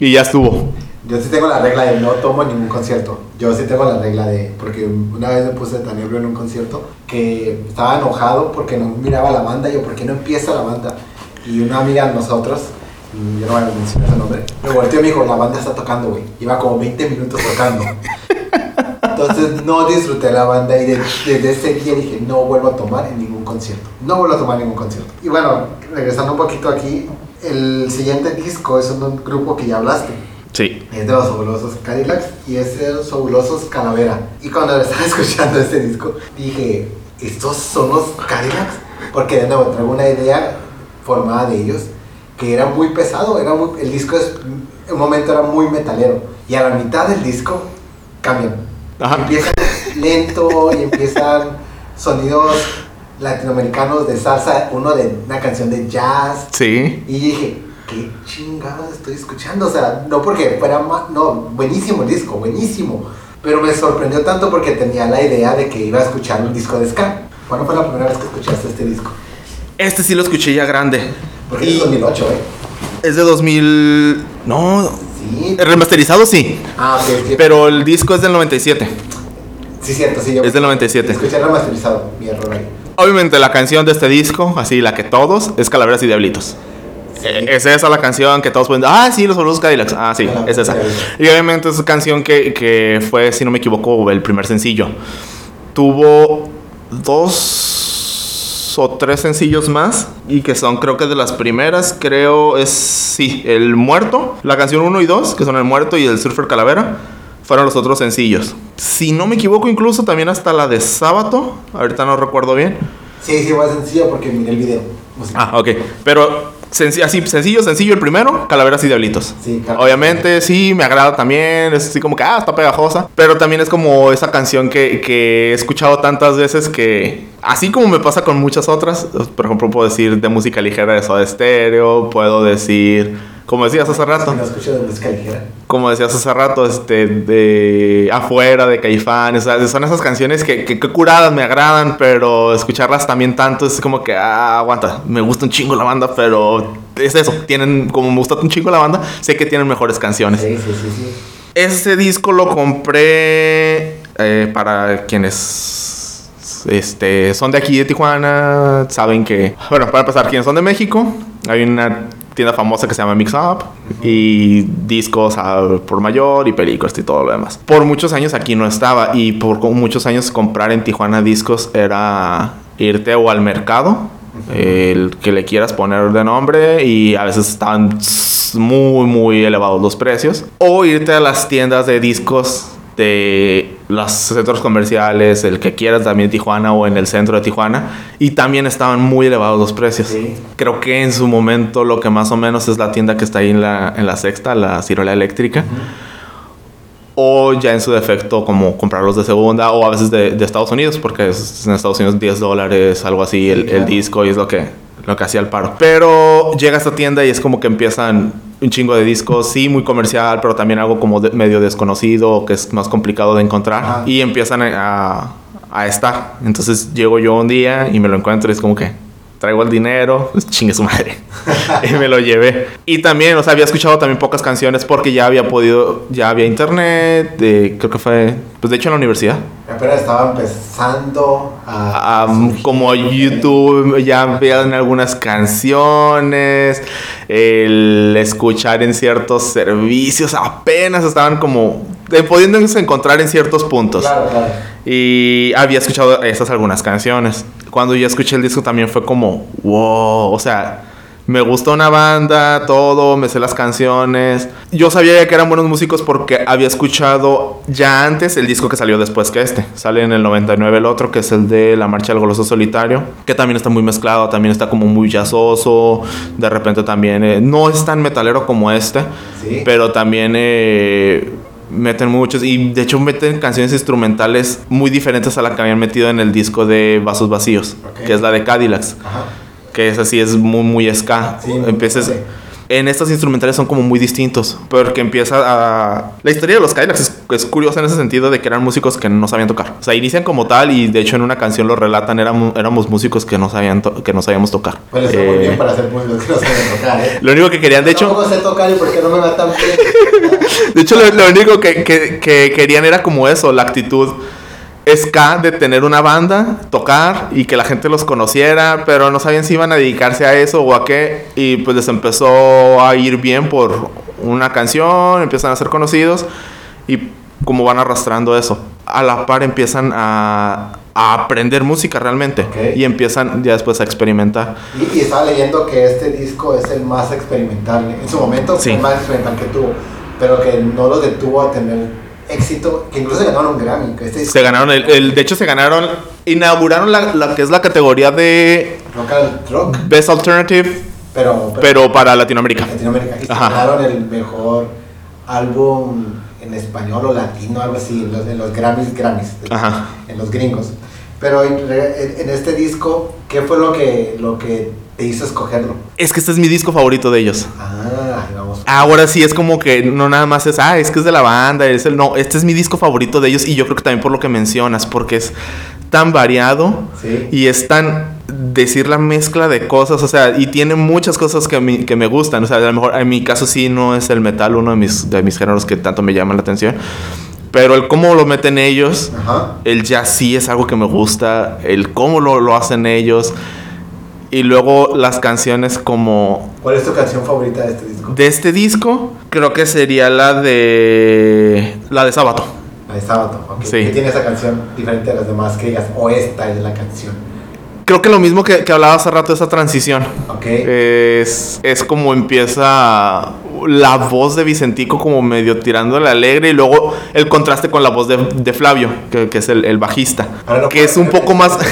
y ya estuvo Yo sí tengo la regla de no tomo ningún concierto. Yo sí tengo la regla de. Porque una vez me puse tan ebrio en un concierto que estaba enojado porque no miraba la banda. Y yo, ¿por qué no empieza la banda? Y una amiga de nosotros, y yo no voy a mencionar su nombre, me volteó y me dijo: La banda está tocando, güey. Iba como 20 minutos tocando. Entonces no disfruté la banda y de- desde ese día dije: No vuelvo a tomar en ningún concierto. No vuelvo a tomar ningún concierto. Y bueno, regresando un poquito aquí, el siguiente disco es un grupo que ya hablaste. Es de los fabulosos Cadillacs y es de los fabulosos Calavera. Y cuando estaba escuchando este disco, dije, ¿estos son los Cadillacs? Porque de nuevo traigo una idea formada de ellos que era muy pesado. Era muy- el disco es, en un momento era muy metalero. Y a la mitad del disco cambian. Empiezan lento y empiezan sonidos latinoamericanos de salsa, uno de una canción de jazz. Sí. Y dije, ¿qué chingados estoy escuchando? O sea, no porque fuera ma- no, buenísimo el disco, buenísimo. Pero me sorprendió tanto porque tenía la idea de que iba a escuchar un disco de ska. ¿Cuándo fue la primera vez que escuchaste este disco? Este sí lo escuché ya grande. Porque es Y de 2008, ¿eh? es de 2000... No, Sí. remasterizado sí. Ah, ok, ok. Pero el disco es del 97. Sí, cierto, sí. Yo Es del 97. Escuché el remasterizado, mi error ahí. Obviamente la canción de este disco, así la que todos, es Calaveras y Diablitos. Eh, Es esa la canción que todos pueden ah, sí, los fabulosos Cadillacs. Ah, sí, es esa. Y obviamente es canción que, que fue, si no me equivoco, el primer sencillo. Tuvo dos o tres sencillos más y que son creo que de las primeras, creo es, sí, El Muerto, la canción 1 y 2, que son El Muerto y El Surfer Calavera, fueron los otros sencillos. Si no me equivoco, incluso también hasta la de Sábado, ahorita no recuerdo bien. Sí, sí, más sencillo porque miré el video. Ah, ok. Pero así, sencillo, sencillo el primero, Calaveras y Diablitos. Sí, claro. Obviamente, sí, me agrada también. Es así como que, ah, está pegajosa. Pero también es como esa canción que, que he escuchado tantas veces que, así como me pasa con muchas otras, por ejemplo, puedo decir de música ligera de Soda Stereo, puedo decir, como decías hace rato, como decías hace rato, este, de afuera, de Caifán, o sea, son esas canciones que, que, que curadas me agradan, pero escucharlas también tanto es como que, ah, aguanta, me gusta un chingo la banda, pero es eso, tienen, como me gusta un chingo la banda, sé que tienen mejores canciones. Sí, sí, sí, sí. Este disco lo compré eh, para quienes este, son de aquí de Tijuana, saben que, bueno, para empezar, quienes son de México, hay una tienda famosa que se llama Mix Up y discos por mayor y películas y todo lo demás. Por muchos años aquí no estaba y por muchos años comprar en Tijuana discos era irte o al mercado, el que le quieras poner de nombre y a veces estaban muy muy elevados los precios o irte a las tiendas de discos de los centros comerciales, el que quieras también Tijuana o en el centro de Tijuana y también estaban muy elevados los precios. Sí. Creo que en su momento lo que más o menos es la tienda que está ahí en la, en la sexta, la ciruela eléctrica. O ya en su defecto como comprarlos de segunda o a veces de, de Estados Unidos porque es en Estados Unidos 10 dólares, algo así, el, el claro. disco y es lo que, lo que hacía el paro. Pero llega a esta tienda y es como que empiezan un chingo de discos, sí, muy comercial, pero también algo como de- medio desconocido que es más complicado de encontrar Ajá. y empiezan a, a estar. Entonces llego yo un día y me lo encuentro y es como que traigo el dinero, chingue su madre. y me lo llevé. Y también, o sea, había escuchado también pocas canciones porque ya había podido, ya había internet, de- creo que fue, pues de hecho en la universidad. Apenas estaba empezando a... Ah, como YouTube ya veían algunas canciones, el escuchar en ciertos servicios apenas estaban como eh, pudiéndose encontrar en ciertos puntos. Claro, claro. Y había escuchado esas algunas canciones. Cuando ya escuché el disco también fue como, wow, o sea, me gustó una banda, todo, me sé las canciones. Yo sabía ya que eran buenos músicos porque había escuchado ya antes el disco que salió después que este. Sale en el 99 el otro, que es el de La Marcha del Goloso Solitario, que también está muy mezclado, también está como muy jazzoso. De repente también, eh, no es tan metalero como este, Sí. pero también... eh, meten muchos y de hecho meten canciones instrumentales muy diferentes a la que habían metido en el disco de Vasos Vacíos, que es la de Cadillacs, que es así, es muy, muy ska. Sí, Empiezas. En estas instrumentales son como muy distintos. Porque empieza a... La historia de los Cadillacs es, es curiosa en ese sentido de que eran músicos que no sabían tocar. O sea, inician como tal y de hecho en una canción lo relatan, éramos, éramos músicos que no, sabían que no sabíamos tocar. Bueno, está muy Eh, bien para hacer músicos que no saben tocar, ¿eh? Lo único que querían, de hecho... Tampoco sé tocar y por qué no me va tan bien. De hecho, lo, lo único que, que- que querían era como eso, la actitud ska de tener una banda, tocar y que la gente los conociera, pero no sabían si iban a dedicarse a eso o a qué. Y pues les empezó a ir bien por una canción, empiezan a ser conocidos y como van arrastrando eso. A la par empiezan a, a aprender música realmente Ok. y empiezan ya después a experimentar. Y, y estaba leyendo que este disco es el más experimental. En su momento Sí. el más experimental que tuvo, pero que no lo detuvo a tener éxito, que incluso ganaron un Grammy. que Este Se ganaron, el, el- de hecho se ganaron, inauguraron la, la que es la categoría de Local Rock, Best Alternative, pero, pero para Latinoamérica. Latinoamérica. Y se ganaron el mejor álbum en español o latino, algo así, en los, en los Grammys, Grammys, Ajá. en los gringos. Pero en- en este disco, ¿qué fue lo que, lo que te hizo escogerlo? Es que este es mi disco favorito de ellos. Ah, vamos. Ahora sí es como que no nada más es, ah, es que es de la banda, es el no, este es mi disco favorito de ellos y yo creo que también por lo que mencionas, porque es tan variado Sí. y es tan decir la mezcla de cosas, o sea, y tiene muchas cosas que, a mí- que me gustan, o sea, a lo mejor en mi caso sí no es el metal uno de mis, de mis géneros que tanto me llaman la atención, pero el cómo lo meten ellos, Ajá. el jazz sí es algo que me gusta, el cómo lo, lo hacen ellos. Y luego las canciones como ¿Cuál es tu canción favorita de este disco? de este disco, creo que sería la de la de Sábado. La de Sábado. ok. Sí. ¿Qué tiene esa canción diferente a las demás que digas? O esta es la canción. Creo que lo mismo que, que hablaba hace rato, esa transición. Ok. Es, es como empieza la voz de Vicentico como medio tirándole alegre y luego el contraste con la voz de, de Flavio, que, que es el, el bajista, Ahora que es un poco más...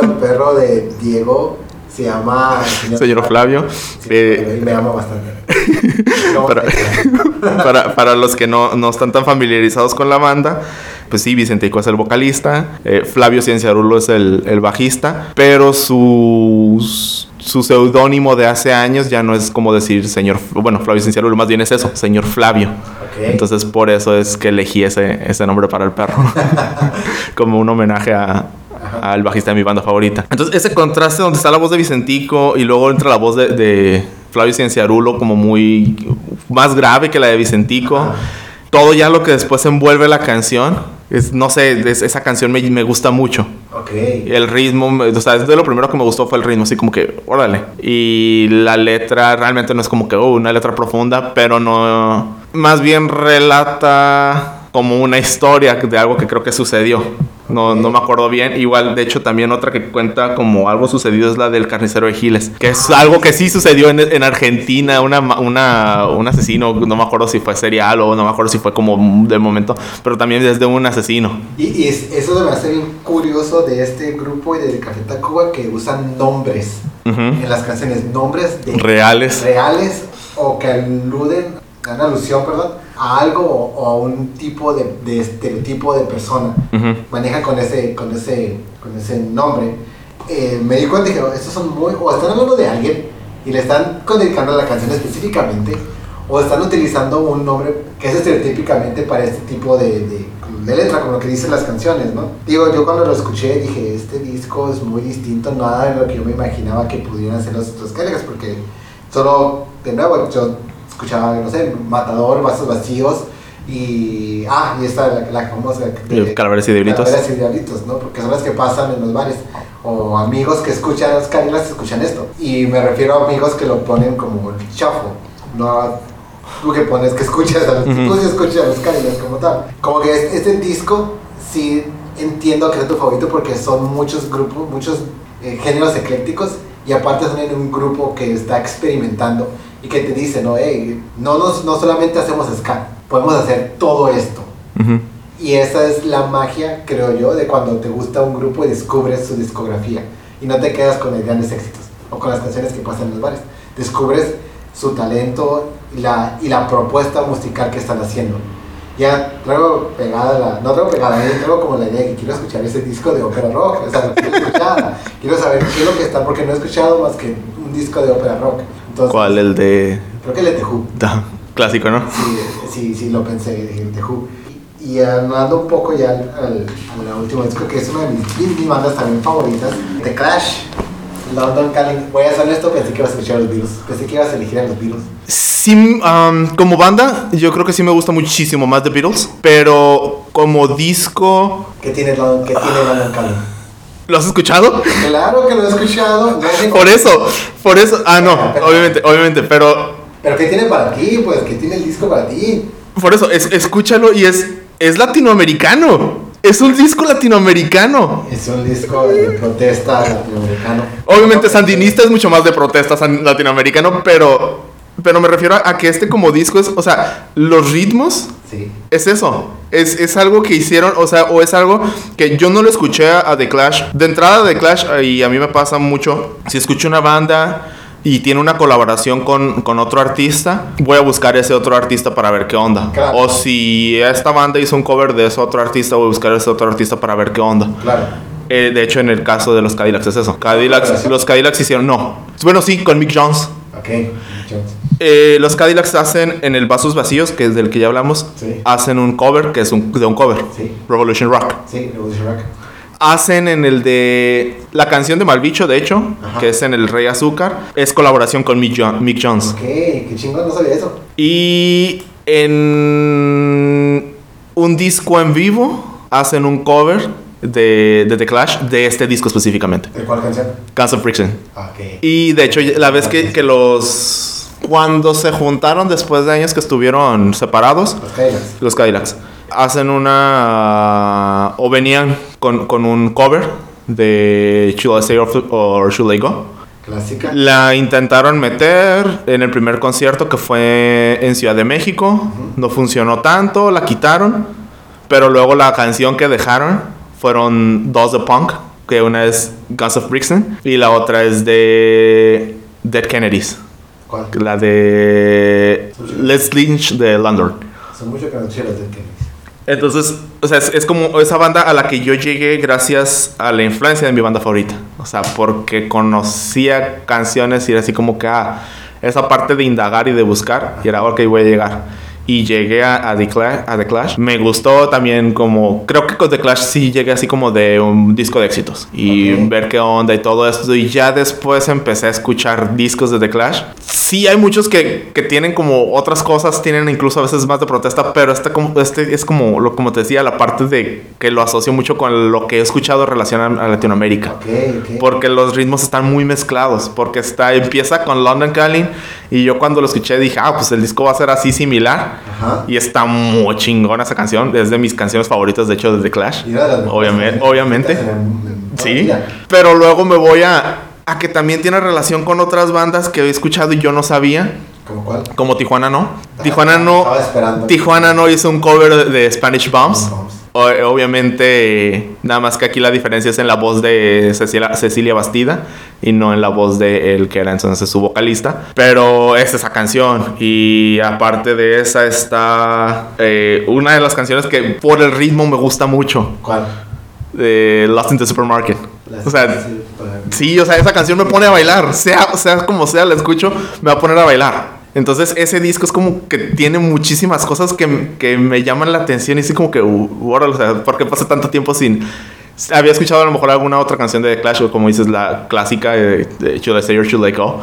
el perro de Diego se llama... Señor Flavio. Sí, Eh, me ama bastante. Para- para, para los que no, no están tan familiarizados con la banda, pues sí, Vicentico es el vocalista, eh, Flavio Cienciarulo es el, el bajista, pero su, su seudónimo de hace años ya no es como decir señor, bueno, Flavio Cienciarulo, más bien es eso, señor Flavio. Entonces por eso es que elegí ese, ese nombre para el perro, como un homenaje a, al bajista de mi banda favorita. Entonces ese contraste donde está la voz de Vicentico y luego entra la voz de, de Flavio Cienciarulo como muy más grave que la de Vicentico. Todo ya lo que después envuelve la canción, es, no sé, es- esa canción me, me gusta mucho. Ok. El ritmo, o sea, de lo primero que me gustó fue el ritmo, así como que, órale. Y la letra realmente no es como que, oh, una letra profunda, pero no. Más bien relata como una historia de algo que creo que sucedió. No, no me acuerdo bien. Igual, de hecho, también otra que cuenta como algo sucedido es la del carnicero de Giles, que es algo que sí sucedió en, en Argentina. Una, una, un asesino, no me acuerdo si fue serial o no me acuerdo si fue como del momento, pero también desde un asesino. Y, y es- eso me hace bien curioso de este grupo y de Café Tacuba que usan nombres Ujú. en las canciones, nombres de Reales. reales o que aluden, dan alusión, perdón, a algo o, a un tipo de, de estereotipo de persona. Ujú. Manejan con ese, con ese, con ese nombre. Eh, me di cuenta y dije, estos son muy, o están hablando de alguien y le están dedicando a la canción específicamente, o están utilizando un nombre que es estereotípicamente para este tipo de, de, de letra, como lo que dicen las canciones, ¿no? Digo, yo cuando lo escuché dije, este disco es muy distinto, nada de lo que yo me imaginaba que pudieran ser los otros Cadillacs, porque solo, de nuevo, yo escuchaba, no sé, Matador, Vasos Vacíos, y, ah, y esta, la, la famosa... de- Calaveras y Diablitos. Calaveras y Diablitos, ¿no? Porque son las que pasan en los bares. O amigos que escuchan los Cadillacs escuchan esto. Y me refiero a amigos que lo ponen como el chafo. No a tú que pones que escuchas a los, tú sí escuchas a los Cadillacs como tal. Como que este, este disco sí entiendo que es tu favorito porque son muchos grupos, muchos eh, géneros eclécticos y aparte son en un grupo que está experimentando y que te dice, no, hey, no, nos, no solamente hacemos ska, podemos hacer todo esto. Ujú. Y esa es la magia, creo yo, de cuando te gusta un grupo y descubres su discografía. Y no te quedas con los grandes éxitos o con las canciones que pasan en los bares. Descubres su talento y la, y la propuesta musical que están haciendo. Ya traigo pegada la. No traigo pegada, eh, traigo como la idea de que quiero escuchar ese disco de ópera rock. O sea, quiero escuchar. quiero saber qué es lo que está, porque no he escuchado más que disco de ópera rock. Entonces, ¿Cuál? El de. Creo que el de The Who. Da, Clásico, ¿no? Sí, sí, sí, lo pensé, dije Who. Y andando un poco ya al, al, al último disco, que es una de mis, mis, bandas también favoritas, The Clash, London Calling. Voy a hacer esto, pensé que ibas a escuchar a los Beatles. Pensé que ibas a elegir a los Beatles. Sí, um, como banda, yo creo que sí me gusta muchísimo más The Beatles, pero como disco. ¿Qué tiene, London, qué tiene London Calling? ¿Lo has escuchado? Claro que lo he escuchado. No Por eso, por eso. Ah, no, obviamente, obviamente, pero. Pero ¿qué tiene para ti? Pues, ¿qué tiene el disco para ti? Por eso, es, escúchalo y es, es latinoamericano. Es un disco latinoamericano. Es un disco de protesta latinoamericano. Obviamente, sandinista es mucho más de protesta latinoamericano, pero. Pero me refiero a, a que este como disco es. O sea, los ritmos Sí. es eso. Es, es algo que hicieron, o sea, o es algo que yo no lo escuché a, a The Clash. De entrada, The Clash, eh, y a mí me pasa mucho, si escucho una banda y tiene una colaboración con, con otro artista, voy a buscar ese otro artista para ver qué onda. Claro. O si esta banda hizo un cover de ese otro artista, voy a buscar ese otro artista para ver qué onda. Claro. Eh, de hecho, en el caso de los Cadillacs es eso. Cadillacs, los Cadillacs hicieron, no. Bueno, sí, con Mick Jones. Ok. Jones. Eh, los Cadillacs hacen en el Vasos Vacíos, que es del que ya hablamos, Sí. hacen un cover que es un, de un cover. Sí. Revolution Rock. Sí, Revolution Rock. Hacen en el de la canción de Malbicho, de hecho, Ajá. que es en el Rey Azúcar, es colaboración con Mick, Jo- Mick Jones. Ok, qué chingón, no sabía eso. Y en un disco en vivo hacen un cover de, de The Clash de este disco específicamente, ¿De cuál canción? Guns of Friction. Ok. Y de hecho, la vez que, que los. Cuando se juntaron después de años que estuvieron separados, Los Cadillacs. los Cadillacs hacen una. o venían con, con un cover de Should I Stay or, or Should I Go. Clásica. La intentaron meter en el primer concierto que fue en Ciudad de México. No funcionó tanto, la quitaron. Pero luego la canción que dejaron fueron dos de punk. Que una es Guns of Brixton y la otra es de Dead Kennedys. ¿Cuál? La de Let's Lynch de London. Son mucho que no. Entonces, o sea, es, es como esa banda a la que yo llegué gracias a la influencia de mi banda favorita. O sea, porque conocía canciones y era así como que, ah, esa parte de indagar y de buscar, y era, ok, voy a llegar. Y llegué a, a, The Clash, a The Clash. Me gustó también como, creo que con The Clash sí llegué así como de un disco de éxitos. Y Ok. ver qué onda y todo esto. Y ya después empecé a escuchar discos de The Clash. Sí, hay muchos que, que tienen como otras cosas, tienen incluso a veces más de protesta, pero este, como, este es como, lo, como te decía, la parte de que lo asocio mucho con lo que he escuchado en relación a, a Latinoamérica. Ok, ok. Porque los ritmos están muy mezclados. Porque está, empieza con London Calling. Y yo cuando lo escuché dije, ah, pues el disco va a ser así similar. Ajá. Y está muy chingona esa canción. Es de mis canciones favoritas, de hecho, de The Clash. De Obviamente, en- en Sí. Pero luego me voy a, a que también tiene relación con otras bandas que he escuchado y yo no sabía. ¿Cómo cuál? Como Tijuana no. Tijuana no. Estaba esperando. Tijuana no hizo un cover de, Spanish Bombs. Obviamente, nada más que aquí la diferencia es en la voz de Cecilia, Cecilia Bastida y no en la voz de él que era entonces su vocalista. Pero es esa canción y aparte de esa está eh, una de las canciones que por el ritmo me gusta mucho, ¿Cuál? de Lost in the Supermarket. O sea, Sí, o sea, esa canción me pone a bailar. Sea, sea como sea, la escucho, me va a poner a bailar. Entonces, ese disco es como que tiene muchísimas cosas que, que me llaman la atención y así como que, uh, órale, o sea, ¿por qué pasa tanto tiempo sin...? Había escuchado a lo mejor alguna otra canción de The Clash, o como dices, la clásica de, de Should I Stay or Should I Go.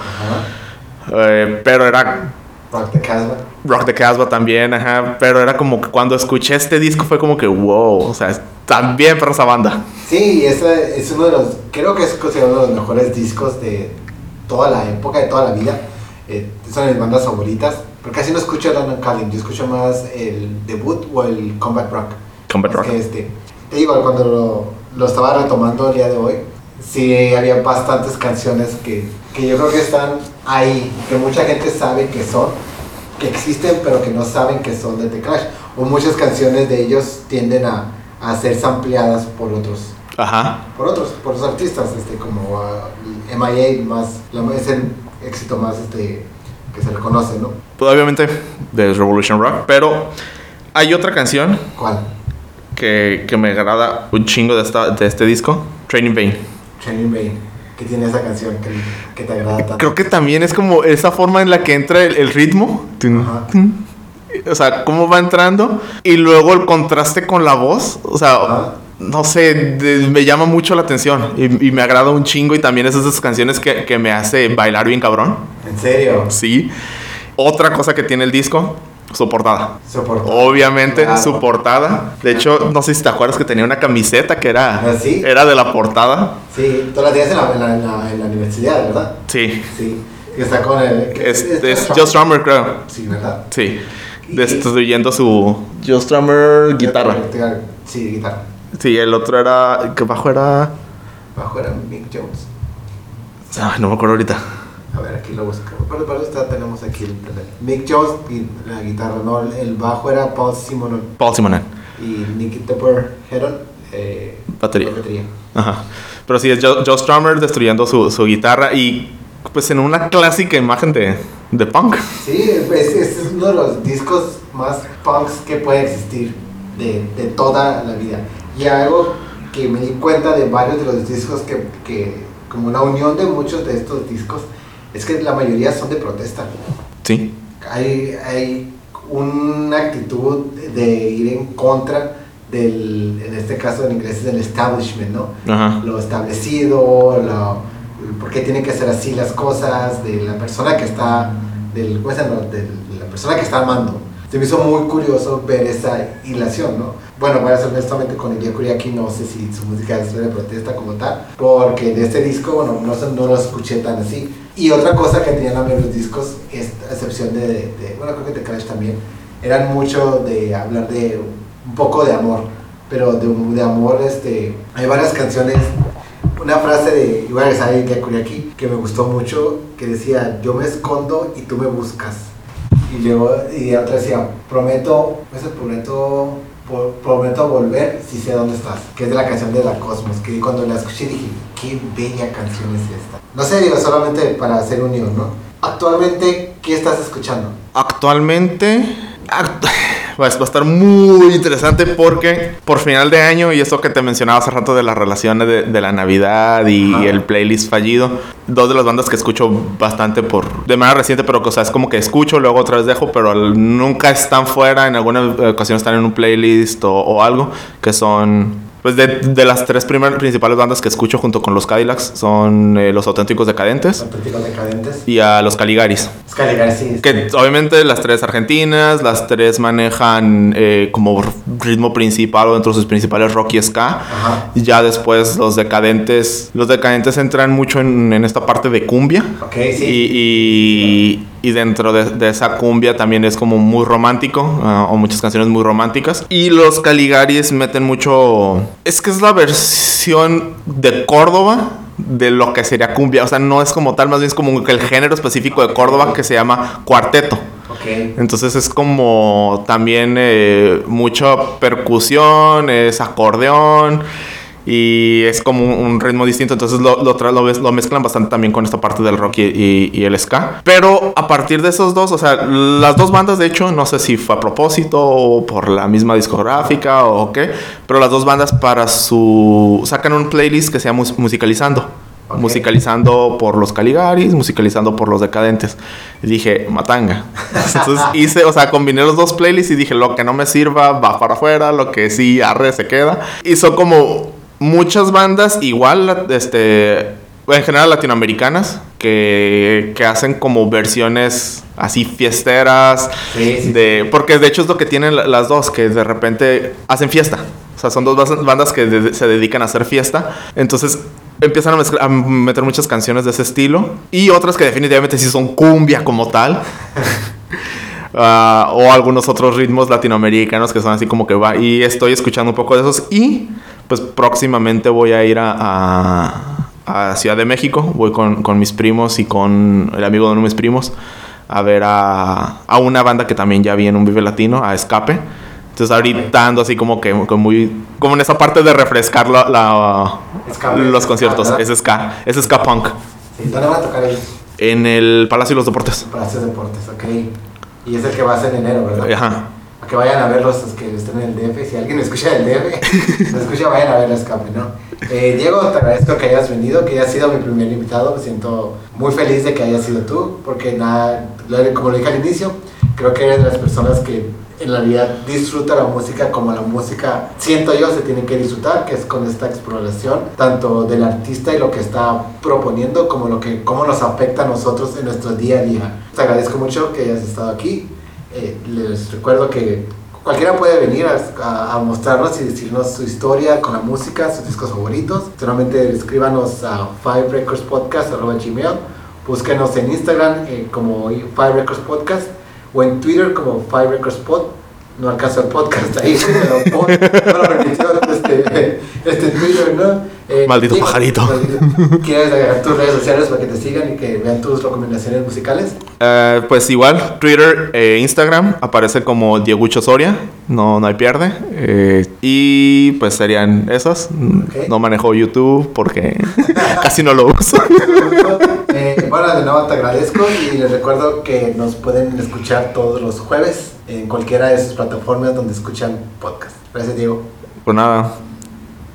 Eh, pero era Rock the Casbah. Rock the Casbah también, ajá. Pero era como que cuando escuché este disco fue como que, wow, o sea, también para esa banda. Sí, ese es uno de los, creo que es considerado uno de los mejores discos de toda la época, de toda la vida. Eh, son mis bandas favoritas, pero casi no escucho London Calling, yo escucho más el debut o el Combat Rock. Combat Rock. que este, te digo, cuando lo, lo estaba retomando el día de hoy, sí había bastantes canciones que, que yo creo que están ahí, que mucha gente sabe que son, que existen, pero que no saben que son de The Clash. O muchas canciones de ellos tienden a, a ser sampleadas por otros Ajá. por otros, por los artistas, este, como ah, MIA, más, la- es el éxito más este, que se le conoce, ¿no? Pues obviamente de Revolution Rock, pero hay otra canción ¿Cuál? que, que me agrada un chingo de, esta, de este disco, Training Bane. Training Bane. que tiene esa canción que, que te agrada tanto? Creo que también es como esa forma en la que entra el, el ritmo. Ajá. O sea, cómo va entrando. Y luego el contraste con la voz. O sea, Ajá. No sé, de- me llama mucho la atención. Y, y me agrada un chingo. Y también es esas canciones que, que me hace bailar bien cabrón. ¿En serio? Sí. Otra cosa que tiene el disco, su portada. Soportable. Obviamente, Claro. su portada. De hecho, no sé si te acuerdas que tenía una camiseta que era, ¿Ah, sí? era de la portada. Sí, tú la tienes en la, en la, en la, en la universidad, ¿verdad? Sí. Sí. Que está con el... que- Es, es Joe Strummer, creo. Sí, ¿verdad? Sí. Destruyendo su Joe Strummer guitarra. Sí, guitarra. Sí, el otro era. que bajo era. Bajo era Mick Jones. Ay, no me acuerdo ahorita. A ver, aquí lo busco. Pero para eso tenemos aquí el, Mick Jones y la guitarra, ¿no? El, bajo era Paul Simonon Paul Simonon. y Nicky Tupper Heron. Eh, Batería. batería. Ajá. Pero sí, es Joe, Joe Strummer destruyendo su, su guitarra y. Pues en una clásica imagen de, de punk. Sí, es, es- es uno de los discos más punks que puede existir de, de toda la vida. Y algo que me di cuenta de varios de los discos que, que, como una unión de muchos de estos discos, es que la mayoría son de protesta. Sí. Hay, hay una actitud de ir en contra del, en este caso en inglés es del establishment, ¿no? Ajá. lo establecido, lo, por qué tienen que ser así las cosas, de la persona que está, del, ¿cómo se llama? de la persona que está amando. Se me hizo muy curioso ver esa hilación, ¿no? Bueno, voy a ser honestamente con Elia Kuriaki, no sé si su música es de protesta como tal, porque de este disco, bueno, no, no lo escuché tan así. Y otra cosa que tenían también los discos, es, a excepción de, bueno, creo que The Clash también, eran mucho de hablar de un poco de amor, pero de, de amor, este, hay varias canciones una frase de igual que sale de que me gustó mucho que decía yo me escondo y tú me buscas y luego y otra decía prometo ese prometo prometo volver si sé dónde estás que es de la canción de la Cosmos que cuando la escuché dije qué bella canción es esta no sé digo solamente para hacer unión no actualmente qué estás escuchando Actualmente. act- Va a estar muy interesante porque por final de año, y esto que te mencionaba hace rato de las relaciones de, de la Navidad y el playlist fallido, dos de las bandas que escucho bastante por de manera reciente, pero que, o sea, es como que escucho, luego otra vez dejo, pero nunca están fuera, en alguna ocasión están en un playlist o, o algo, que son pues de, de las tres primeras principales bandas que escucho junto con los Cadillacs son eh, los auténticos decadentes auténticos decadentes y a los Caligaris. que alegar sí Que obviamente las tres argentinas, las tres manejan eh, como ritmo principal o dentro de sus principales rock y ska. Ajá. Y Ya después los decadentes, los decadentes entran mucho en, en esta parte de cumbia. ok sí Y, y- y dentro de, de esa cumbia también es como muy romántico, ah, o muchas canciones muy románticas. Y los Caligaris meten mucho... Es que es la versión de Córdoba de lo que sería cumbia. O sea, no es como tal, más bien es como el género específico de Córdoba que se llama cuarteto. Entonces es como también eh, mucha percusión, es acordeón y es como un, ritmo distinto. Entonces lo, lo, lo lo mezclan bastante también con esta parte del rock y, y- y el ska. Pero a partir de esos dos, o sea, las dos bandas de hecho, no sé si fue a propósito o por la misma discográfica o qué, pero las dos bandas para su... sacan un playlist que se llama Mus- Musicalizando. Ok. Musicalizando por los Caligaris, musicalizando por los Decadentes. Y dije, matanga. Entonces hice, o sea, combiné los dos playlists y dije, lo que no me sirva va para afuera, lo que sí arre se queda. Son como muchas bandas igual, este, en general latinoamericanas, que, que hacen como versiones así fiesteras. Sí, sí, de, porque de hecho es lo que tienen la- las dos, que de repente hacen fiesta. O sea, son dos bandas que de- se dedican a hacer fiesta. Entonces empiezan a, mezclar- a meter muchas canciones de ese estilo. Y otras que definitivamente sí son cumbia como tal. Ah, o algunos otros ritmos latinoamericanos que son así como que va. Y estoy escuchando un poco de esos. Y pues próximamente voy a ir a, a- a Ciudad de México. Voy con, con mis primos y con el amigo de uno de mis primos a ver a, a una banda que también ya vi en un Vive Latino, a Escape. Entonces ahorita ando así como que como muy... Como en esa parte de refrescar la, la- Escape, los ska, conciertos. ¿verdad? Es ska. Es ska punk. Sí, ¿Dónde van a tocar ellos? En el Palacio de los Deportes. Para hacer deportes, ok. Y es el que va a ser en enero, ¿verdad? Ajá. Ok, que vayan a verlos los que estén en el DF. Si alguien escucha del DF, me escucha, vayan a ver escape, ¿no? Eh, Diego, te agradezco que hayas venido, que hayas sido mi primer invitado. Me siento muy feliz de que hayas sido tú, porque nada, como lo dije al inicio, creo que eres de las personas que en realidad disfruta la música como la música, siento yo, se tiene que disfrutar, que es con esta exploración, tanto del artista y lo que está proponiendo, como lo que, cómo nos afecta a nosotros en nuestro día a día. Te agradezco mucho que hayas estado aquí. Eh, les recuerdo que cualquiera puede venir a, a, mostrarnos y decirnos su historia con la música, sus discos favoritos. Solamente escríbanos a Five Records Podcast, gmail. Búsquenos en Instagram eh, como Five Records Podcast o en Twitter como Five Records. No alcanza el podcast ahí, pero no lo este, este Twitter, ¿no? Eh, Maldito pajarito. ¿Quieres agregar tus redes sociales para que te sigan y que vean tus recomendaciones musicales? Uh, pues igual, Twitter e Instagram aparece como Diegucho Soria, no, no hay pierde. Eh, y pues serían esas. No manejo YouTube porque casi no lo uso. bueno, de nuevo te agradezco y les recuerdo que nos pueden escuchar todos los jueves en cualquiera de sus plataformas donde escuchan podcast. Gracias, Diego. Pues nada,